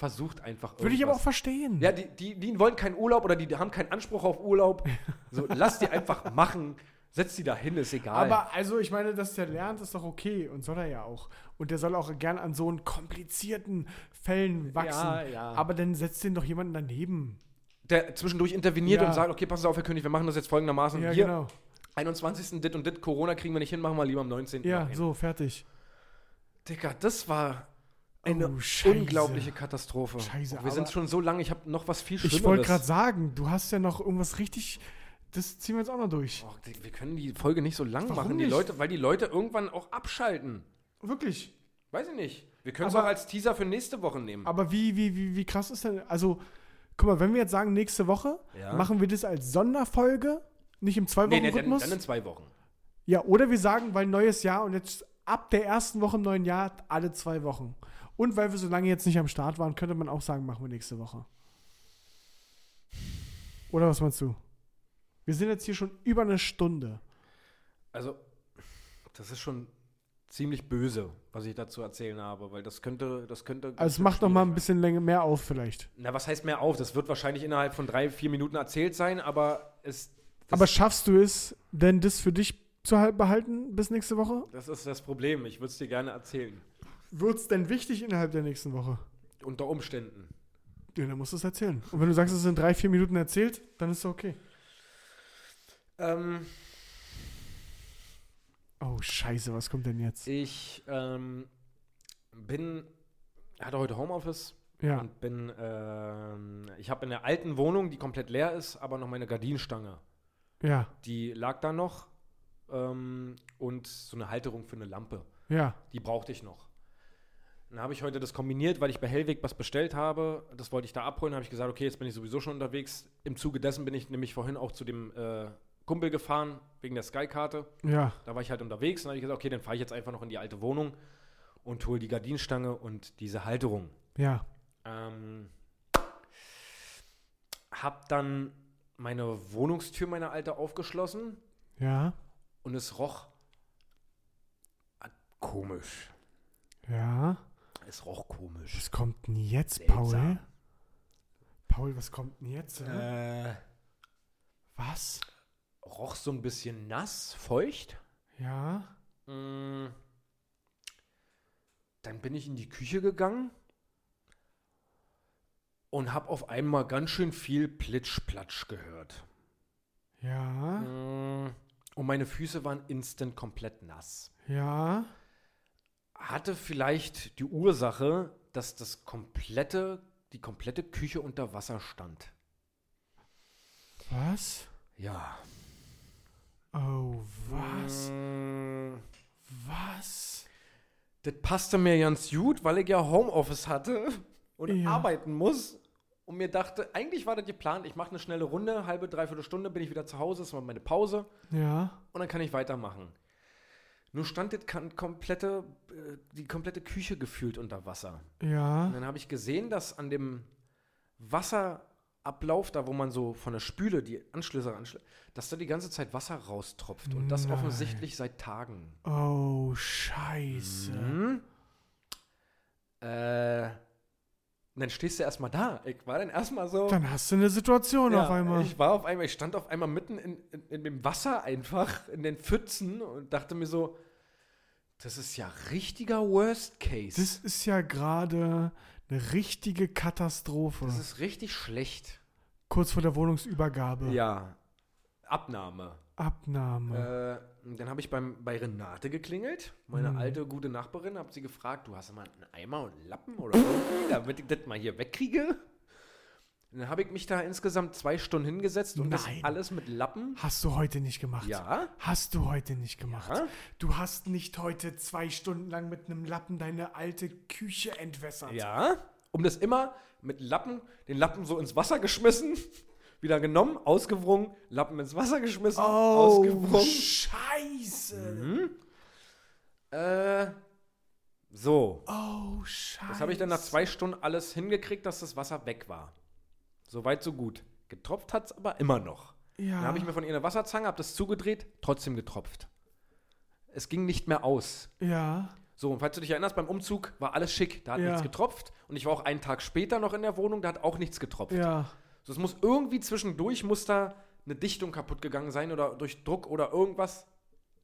Versucht einfach Würde ich aber auch irgendwas. verstehen. Ja, die, die, die wollen keinen Urlaub oder die haben keinen Anspruch auf Urlaub. So, lass die einfach machen. Setz die da hin, ist egal. Aber also, ich meine, dass der lernt, ist doch okay und soll er ja auch. Und der soll auch gern an so einen komplizierten Fällen wachsen. Ja, ja. Aber dann setzt den doch jemanden daneben. der zwischendurch interveniert Ja. und sagt, okay, passen Sie auf, Herr König, wir machen das jetzt folgendermaßen. Ja, Hier, genau. 21. dit und dit, Corona kriegen wir nicht hin, machen wir lieber am 19. Ja, so, fertig. Digga, das war eine Oh, unglaubliche Katastrophe. Scheiße, wir sind schon so lange, ich habe noch was viel Schlimmeres. Ich wollte gerade sagen, du hast ja noch irgendwas richtig. Das ziehen wir jetzt auch noch durch. Oh, wir können die Folge nicht so lang Warum machen, die? Leute, weil die Leute irgendwann auch abschalten. Wirklich. Weiß ich nicht. Wir können es auch als Teaser für nächste Woche nehmen. Aber wie, wie, wie, wie krass ist denn. Also, guck mal, wenn wir jetzt sagen, nächste Woche, Ja. machen wir das als Sonderfolge, nicht im nee, nee, Zwei-Wochen-Rhythmus. dann, dann in zwei Wochen. Ja, oder wir sagen, weil neues Jahr und jetzt ab der ersten Woche im neuen Jahr alle zwei Wochen. Und weil wir so lange jetzt nicht am Start waren, könnte man auch sagen, machen wir nächste Woche. Oder was meinst du? Wir sind jetzt hier schon über eine Stunde. Also, das ist schon ziemlich böse, was ich dazu erzählen habe, weil das könnte, das könnte. Also es macht noch mal ein bisschen länger mehr auf vielleicht. Na, was heißt mehr auf? Das wird wahrscheinlich innerhalb von drei, vier Minuten erzählt sein, aber es. Aber schaffst du es denn, das für dich zu halt- behalten bis nächste Woche? das ist das Problem. Ich würde es dir gerne erzählen. Wird es denn wichtig innerhalb der nächsten Woche? Unter Umständen. Ja, dann musst du es erzählen. Und wenn du sagst, es sind drei, vier Minuten erzählt, dann ist es okay. Ähm, Oh, scheiße, was kommt denn jetzt? ich ähm, bin. hatte heute Homeoffice Ja, und bin. Ähm, ich habe in der alten Wohnung, die komplett leer ist, aber noch meine Gardinenstange. ja, Die lag da noch. Ähm, und so eine Halterung für eine Lampe. ja. Die brauchte ich noch. Dann habe ich heute das kombiniert, weil ich bei Hellweg was bestellt habe. Das wollte ich da abholen. habe ich gesagt, okay, jetzt bin ich sowieso schon unterwegs. Im Zuge dessen bin ich nämlich vorhin auch zu dem äh, Kumpel gefahren, wegen der Sky-Karte. Ja, Da war ich halt unterwegs. Dann habe ich gesagt, okay, dann fahre ich jetzt einfach noch in die alte Wohnung und hole die Gardinenstange und diese Halterung. ja. Ähm, hab dann meine Wohnungstür, meine alte, aufgeschlossen Ja, und es roch ah, komisch. ja. Es roch komisch. Was kommt denn jetzt, Seltsam. Paul? Paul, was kommt denn jetzt? Äh, Was? roch so ein bisschen nass, feucht. Ja, Mm. Dann bin ich in die Küche gegangen und habe auf einmal ganz schön viel Plitsch-Platsch gehört. ja. Mm. und meine Füße waren instant komplett nass. Ja. Hatte vielleicht die Ursache, dass das komplette, die komplette Küche unter Wasser stand. Was? Ja. Oh, was? Mm, Was? Das passte mir ganz gut, weil ich ja Homeoffice hatte und Ja. arbeiten muss. Und mir dachte, eigentlich war das geplant, ich mache eine schnelle Runde, halbe, dreiviertel Stunde, bin ich wieder zu Hause, das war meine Pause Ja. und dann kann ich weitermachen. Nur stand das komplette, äh, die komplette Küche gefühlt unter Wasser. Und Ja. dann habe ich gesehen, dass an dem Wasserablauf, da wo man so von der Spüle die Anschlüsse anschließt, dass da die ganze Zeit Wasser raustropft. Und das Nein. offensichtlich seit Tagen. Oh, scheiße. Mhm. Äh, und dann stehst du erstmal da. Ich war dann erstmal so. Dann hast du eine Situation ja, auf einmal. Ich war auf einmal, ich stand auf einmal mitten in, in, in dem Wasser einfach, in den Pfützen und dachte mir so, das ist ja richtiger Worst Case. das ist ja gerade eine richtige Katastrophe. das ist richtig schlecht. Kurz vor der Wohnungsübergabe. Ja. Abnahme. Abnahme. Äh, dann habe ich beim, bei Renate geklingelt, meine Mhm. alte gute Nachbarin, habe sie gefragt, du hast mal einen Eimer und einen Lappen oder irgendwie, damit ich das mal hier wegkriege? Und dann habe ich mich da insgesamt zwei Stunden hingesetzt und das Nein. alles mit Lappen. Hast du heute nicht gemacht? Ja. Hast du heute nicht gemacht? Ja. Du hast nicht heute zwei Stunden lang mit einem Lappen deine alte Küche entwässert. Ja. Um das immer mit Lappen, den Lappen so ins Wasser geschmissen, wieder genommen, ausgewrungen, Lappen ins Wasser geschmissen, Oh, ausgewrungen. scheiße. Äh, so. Oh, scheiße. Das habe ich dann nach zwei Stunden alles hingekriegt, dass das Wasser weg war. Soweit, so gut. Getropft hat es aber immer noch. Ja. Dann habe ich mir von ihr eine Wasserzange, habe das zugedreht, trotzdem getropft. Es ging nicht mehr aus. ja. So, und falls du dich erinnerst, beim Umzug war alles schick, da hat Ja. nichts getropft. Und ich war auch einen Tag später noch in der Wohnung, da hat auch nichts getropft. Ja. So, es muss irgendwie zwischendurch, muss da eine Dichtung kaputt gegangen sein oder durch Druck oder irgendwas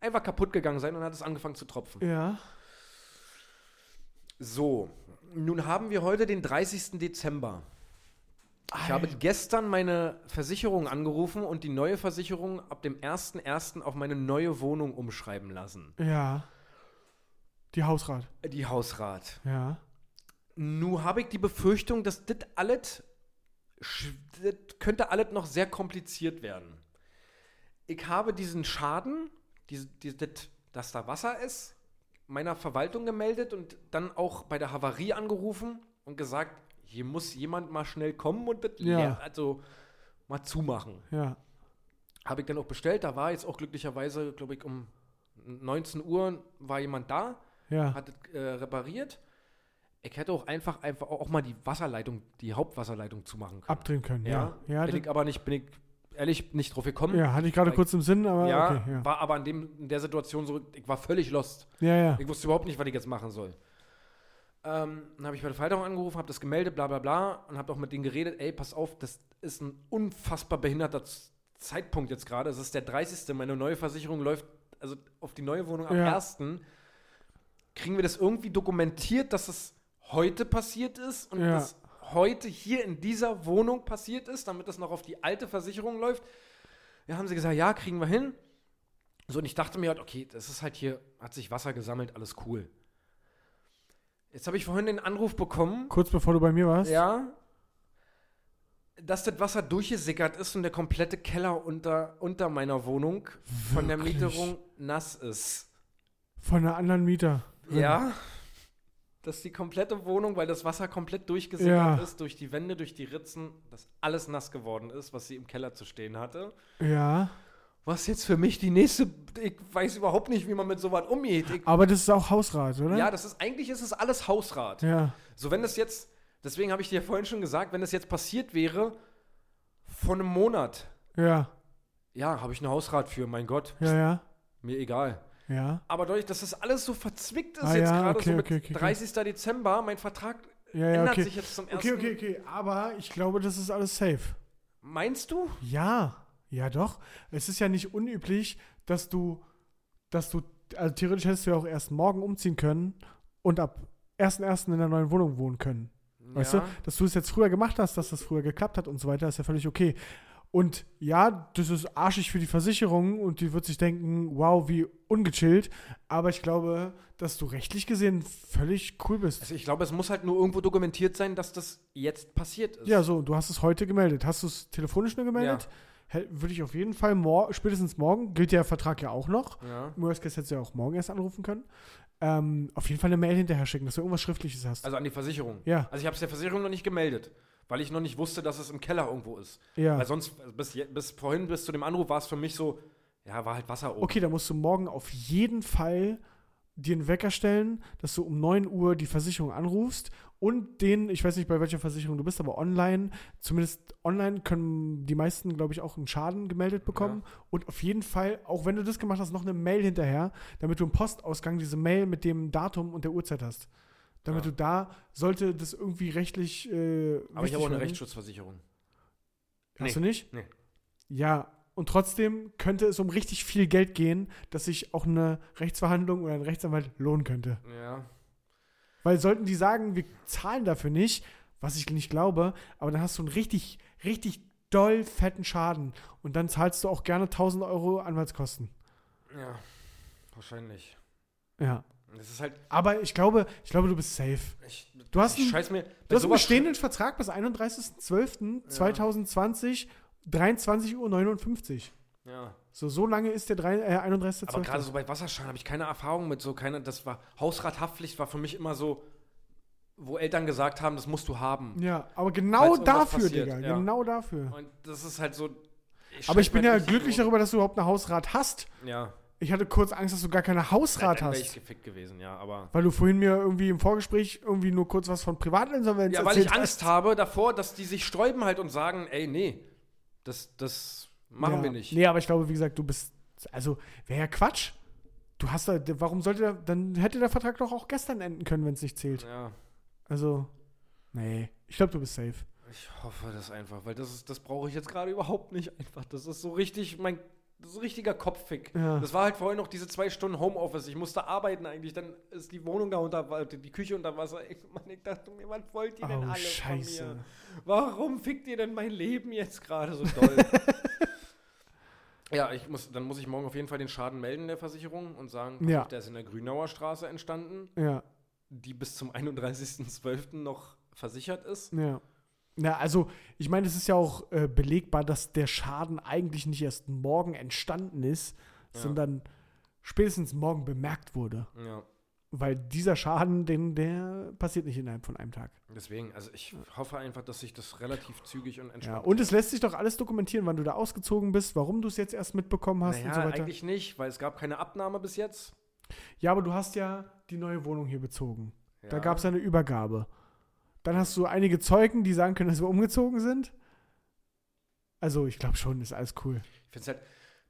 einfach kaputt gegangen sein und dann hat es angefangen zu tropfen. Ja. So, nun haben wir heute den 30. Dezember. Ich habe gestern meine Versicherung angerufen und die neue Versicherung ab dem 1.1. auf meine neue Wohnung umschreiben lassen. Ja. Die Hausrat. Die Hausrat. Ja. Nun habe ich die Befürchtung, dass das alles, könnte alles noch sehr kompliziert werden. Ich habe diesen Schaden, diese, die, das, dass da Wasser ist, meiner Verwaltung gemeldet und dann auch bei der Havarie angerufen und gesagt, hier muss jemand mal schnell kommen und das Ja. also mal zumachen. Ja. Habe ich dann auch bestellt, da war jetzt auch glücklicherweise, glaube ich, um 19 Uhr war jemand da, Ja. hat es äh, repariert. Ich hätte auch einfach, einfach auch mal die Wasserleitung, die Hauptwasserleitung zumachen können. Abdrehen können. Ja. Ja, Ja. bin ich aber nicht, bin ich ehrlich nicht drauf gekommen. ja, hatte ich gerade kurz im Sinn, aber Ja, okay. Ja. war aber in, dem, in der Situation so, ich war völlig lost. Ja, ja. Ich wusste überhaupt nicht, was ich jetzt machen soll. Ähm, dann habe ich bei der Verwaltung angerufen, habe das gemeldet, bla bla bla, und habe auch mit denen geredet, ey, pass auf, das ist ein unfassbar behinderter Zeitpunkt jetzt gerade. Es ist der 30. Meine neue Versicherung läuft, also auf die neue Wohnung am Ja. 1. Kriegen wir das irgendwie dokumentiert, dass es heute passiert ist und Ja. das heute hier in dieser Wohnung passiert ist, damit das noch auf die alte Versicherung läuft? Ja, haben sie gesagt, ja, kriegen wir hin. So, und ich dachte mir halt, okay, das ist halt hier, hat sich Wasser gesammelt, alles cool. Jetzt habe ich vorhin den Anruf bekommen, Kurz bevor du bei mir warst. ja, dass das Wasser durchgesickert ist und der komplette Keller unter, unter meiner Wohnung von der Wirklich? Mieterung nass ist. Von einer anderen Mieter. Ja. Dass die komplette Wohnung, weil das Wasser komplett durchgesickert Ja. ist, durch die Wände, durch die Ritzen, dass alles nass geworden ist, was sie im Keller zu stehen hatte. Ja. Was jetzt für mich die nächste, ich weiß überhaupt nicht, wie man mit sowas umgeht. Ich, Aber das ist auch Hausrat, oder? ja, das ist, eigentlich ist es alles Hausrat. Ja. So, wenn das jetzt, deswegen habe ich dir ja vorhin schon gesagt, wenn das jetzt passiert wäre, von einem Monat, Ja. ja, habe ich einen Hausrat für, mein Gott, Ja, ja. mir egal. Ja. Aber dadurch, dass das alles so verzwickt ist Ah, jetzt ja, gerade okay, so mit okay, okay, okay. 30. Dezember, mein Vertrag Ja, ja, ändert okay. sich jetzt zum ersten. Okay, okay, okay. Aber ich glaube, das ist alles safe. Meinst du? Ja. Ja, doch. Es ist ja nicht unüblich, dass du, dass du, also theoretisch hättest du ja auch erst morgen umziehen können und ab 1.1. in der neuen Wohnung wohnen können. Weißt ja. du, dass du es jetzt früher gemacht hast, dass das früher geklappt hat und so weiter, ist ja völlig okay. Und ja, das ist arschig für die Versicherung und die wird sich denken, wow, wie ungechillt. Aber ich glaube, dass du rechtlich gesehen völlig cool bist. Also ich glaube, es muss halt nur irgendwo dokumentiert sein, dass das jetzt passiert ist. Ja, so, du hast es heute gemeldet. Hast du es telefonisch nur gemeldet? Hä- Würde ich auf jeden Fall mor spätestens morgen, gilt der Vertrag ja auch noch. Ja. Im Worst Case hättest du ja auch morgen erst anrufen können. Ähm, auf jeden Fall eine Mail hinterher schicken, dass du irgendwas Schriftliches hast. Also an die Versicherung. Ja. Also ich habe es der Versicherung noch nicht gemeldet, weil ich noch nicht wusste, dass es im Keller irgendwo ist. ja. Weil sonst, bis, je- bis vorhin, bis zu dem Anruf, war es für mich so, ja, war halt Wasser oben. Okay, dann musst du morgen auf jeden Fall dir einen Wecker stellen, dass du um 9 Uhr die Versicherung anrufst und den, ich weiß nicht, bei welcher Versicherung du bist, aber online, zumindest online können die meisten, glaube ich, auch einen Schaden gemeldet bekommen. Und auf jeden Fall, auch wenn du das gemacht hast, noch eine Mail hinterher, damit du im Postausgang diese Mail mit dem Datum und der Uhrzeit hast. Damit Ja. du da, sollte das irgendwie rechtlich. Äh, Aber ich habe auch eine werden. Rechtsschutzversicherung. Hast Nee. du nicht? Nee. Ja, und trotzdem könnte es um richtig viel Geld gehen, dass sich auch eine Rechtsverhandlung oder ein Rechtsanwalt lohnen könnte. Ja. Weil sollten die sagen, wir zahlen dafür nicht, was ich nicht glaube, aber dann hast du einen richtig, richtig doll fetten Schaden. Und dann zahlst du auch gerne 1000 Euro Anwaltskosten. Ja. Wahrscheinlich. Ja. Das ist halt. Aber ich glaube, ich glaube, du bist safe. Ich, Du hast ich einen- mir. Du hast einen bestehenden Vertrag bis 31.12.2020, 23.59 Uhr. Ja. So, so lange ist der drei- äh, 31.12. Aber gerade so bei Wasserschaden habe ich keine Erfahrung mit so keine. Das war Hausrathaftpflicht war für mich immer so, wo Eltern gesagt haben, das musst du haben. Ja, aber genau dafür, passiert, Digga. ja. Genau dafür. Und das ist halt so. Aber ich bin ja glücklich darüber, dass du überhaupt eine Hausrat hast. Ja. Ich hatte kurz Angst, dass du gar keine Hausrat Dann wäre ich hast. gefickt gewesen, ja. Aber. Weil du vorhin mir irgendwie im Vorgespräch irgendwie nur kurz was von Privatinsolvenz Ja, weil ich Angst hast. habe davor, dass die sich sträuben halt und sagen, ey, nee, das, das machen ja. wir nicht. Nee, aber ich glaube, wie gesagt, du bist. Also, wäre ja Quatsch. Du hast da. Warum sollte der. Dann hätte der Vertrag doch auch gestern enden können, wenn es nicht zählt. Ja, Also. Nee. Ich glaube, du bist safe. ich hoffe das einfach, weil das ist, das brauche ich jetzt gerade überhaupt nicht einfach. Das ist so richtig, mein, das ist ein richtiger Kopffick. Ja. Das war halt vorhin noch diese zwei Stunden Homeoffice. Ich musste arbeiten eigentlich, dann ist die Wohnung da unter Wasser, die Küche unter Wasser. Ich, Mann, ich dachte mir, was wollt ihr denn Oh, alle Scheiße. von mir? Warum fickt ihr denn mein Leben jetzt gerade so doll? ja, ich muss, dann muss ich morgen auf jeden Fall den Schaden melden der Versicherung und sagen, Ja. der ist in der Grünauer Straße entstanden, Ja. die bis zum 31.12. noch versichert ist. Ja. Na, also, ich meine, es ist ja auch äh, belegbar, dass der Schaden eigentlich nicht erst morgen entstanden ist, Ja. sondern spätestens morgen bemerkt wurde. Ja, Weil dieser Schaden, den, der passiert nicht innerhalb von einem Tag. deswegen, also ich hoffe einfach, dass sich das relativ zügig und Ja, entspannt und es lässt sich doch alles dokumentieren, wann du da ausgezogen bist, warum du es jetzt erst mitbekommen hast naja, und so weiter. eigentlich nicht, weil es gab keine Abnahme bis jetzt. Ja, aber du hast ja die neue Wohnung hier bezogen. Da Ja. gab es eine Übergabe. Dann hast du einige Zeugen, die sagen können, dass wir umgezogen sind. Also, ich glaube schon, ist alles cool. Ich finde es halt,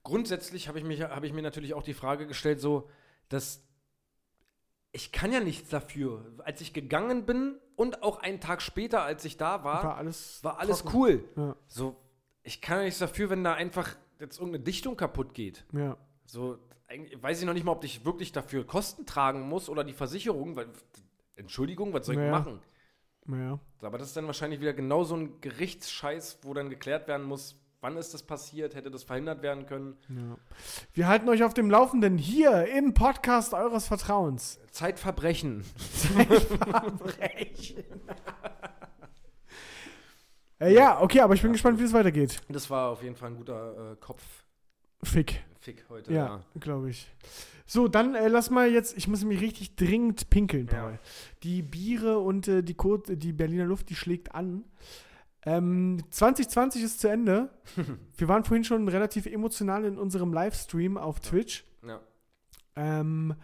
grundsätzlich habe ich, mich- habe ich mir natürlich auch die Frage gestellt, so, dass ich kann ja nichts dafür. Als ich gegangen bin und auch einen Tag später, als ich da war, War war, alles, alles trocken. cool. Ja, So, ich kann ja nichts dafür, wenn da einfach jetzt irgendeine Dichtung kaputt geht. ja. So, eigentlich weiß ich noch nicht mal, ob ich wirklich dafür Kosten tragen muss oder die Versicherung, weil, Entschuldigung, was soll ich Naja. machen? Naja. Aber das ist dann wahrscheinlich wieder genau so ein Gerichtsscheiß, wo dann geklärt werden muss, wann ist das passiert, hätte das verhindert werden können. Ja. Wir halten euch auf dem Laufenden hier im Podcast eures Vertrauens. Zeitverbrechen. Äh, ja, okay, aber ich bin gespannt, wie es weitergeht. Das war auf jeden Fall ein guter äh, Fick. Kopffick heute. Ja, glaube ich. So, dann äh, lass mal jetzt, ich muss mich richtig dringend pinkeln, Paul. Ja. Die Biere und äh, die, Kot, die Berliner Luft, die schlägt an. Ähm, 2020 ist zu Ende. Wir waren vorhin schon relativ emotional in unserem Livestream auf Twitch. Ja. Ähm,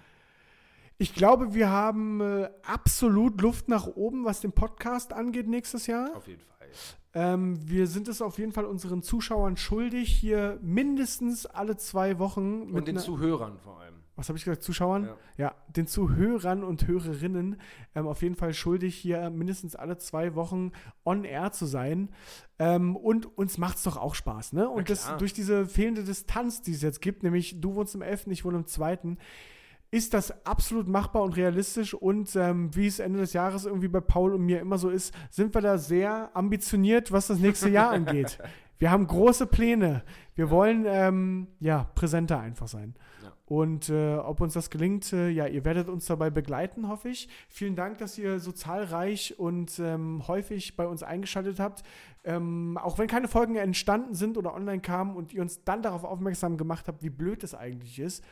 ich glaube, wir haben äh, absolut Luft nach oben, was den Podcast angeht nächstes Jahr. Auf jeden Fall. Ähm, wir sind es auf jeden Fall unseren Zuschauern schuldig, hier mindestens alle zwei Wochen Und den Zuhörern vor allem. was habe ich gesagt, Zuschauern? Ja. Ja, den Zuhörern und Hörerinnen ähm, auf jeden Fall schuldig, hier mindestens alle zwei Wochen on air zu sein. Ähm, und uns macht es doch auch Spaß, ne? Und das durch diese fehlende Distanz, die es jetzt gibt, nämlich du wohnst im 11., ich wohne im 2., ist das absolut machbar und realistisch und ähm, wie es Ende des Jahres irgendwie bei Paul und mir immer so ist, sind wir da sehr ambitioniert, was das nächste Jahr angeht. Wir haben große Pläne. Wir wollen ähm, ja präsenter einfach sein. Ja. Und äh, ob uns das gelingt, äh, ja, ihr werdet uns dabei begleiten, hoffe ich. Vielen Dank, dass ihr so zahlreich und ähm, häufig bei uns eingeschaltet habt. Ähm, auch wenn keine Folgen entstanden sind oder online kamen und ihr uns dann darauf aufmerksam gemacht habt, wie blöd es eigentlich ist,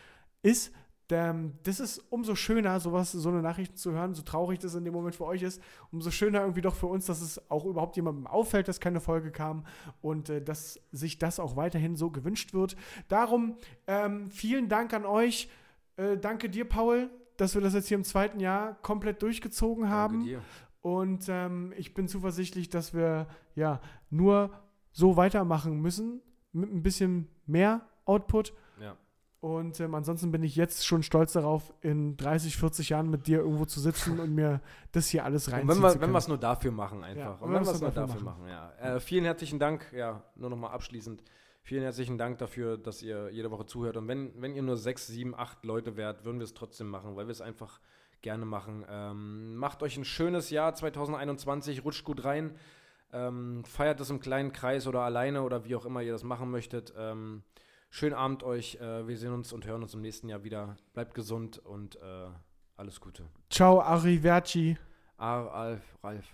ist, das ist umso schöner, sowas, so eine Nachricht zu hören, so traurig das in dem Moment für euch ist, umso schöner irgendwie doch für uns, dass es auch überhaupt jemandem auffällt, dass keine Folge kam und äh, dass sich das auch weiterhin so gewünscht wird. Darum ähm, vielen Dank an euch. Äh, danke dir, Paul, dass wir das jetzt hier im zweiten Jahr komplett durchgezogen haben. Danke dir. Und ähm, ich bin zuversichtlich, dass wir ja nur so weitermachen müssen, mit ein bisschen mehr Output. Und ähm, ansonsten bin ich jetzt schon stolz darauf, in 30, 40 Jahren mit dir irgendwo zu sitzen und mir das hier alles Und reinziehen wenn wir, zu wenn wir es nur dafür machen einfach. Ja, und wenn wir es nur dafür machen, ja. Äh, vielen herzlichen Dank, ja, nur nochmal abschließend. Vielen herzlichen Dank dafür, dass ihr jede Woche zuhört. Und wenn, wenn ihr nur sechs, sieben, acht Leute wärt, würden wir es trotzdem machen, weil wir es einfach gerne machen. Ähm, macht euch ein schönes Jahr 2021, rutscht gut rein. Ähm, feiert es im kleinen Kreis oder alleine oder wie auch immer ihr das machen möchtet. Ähm, schönen Abend euch. Äh, wir sehen uns und hören uns im nächsten Jahr wieder. Bleibt gesund und äh, alles Gute. Ciao, Arrivederci. Ah, Alf, Ralf.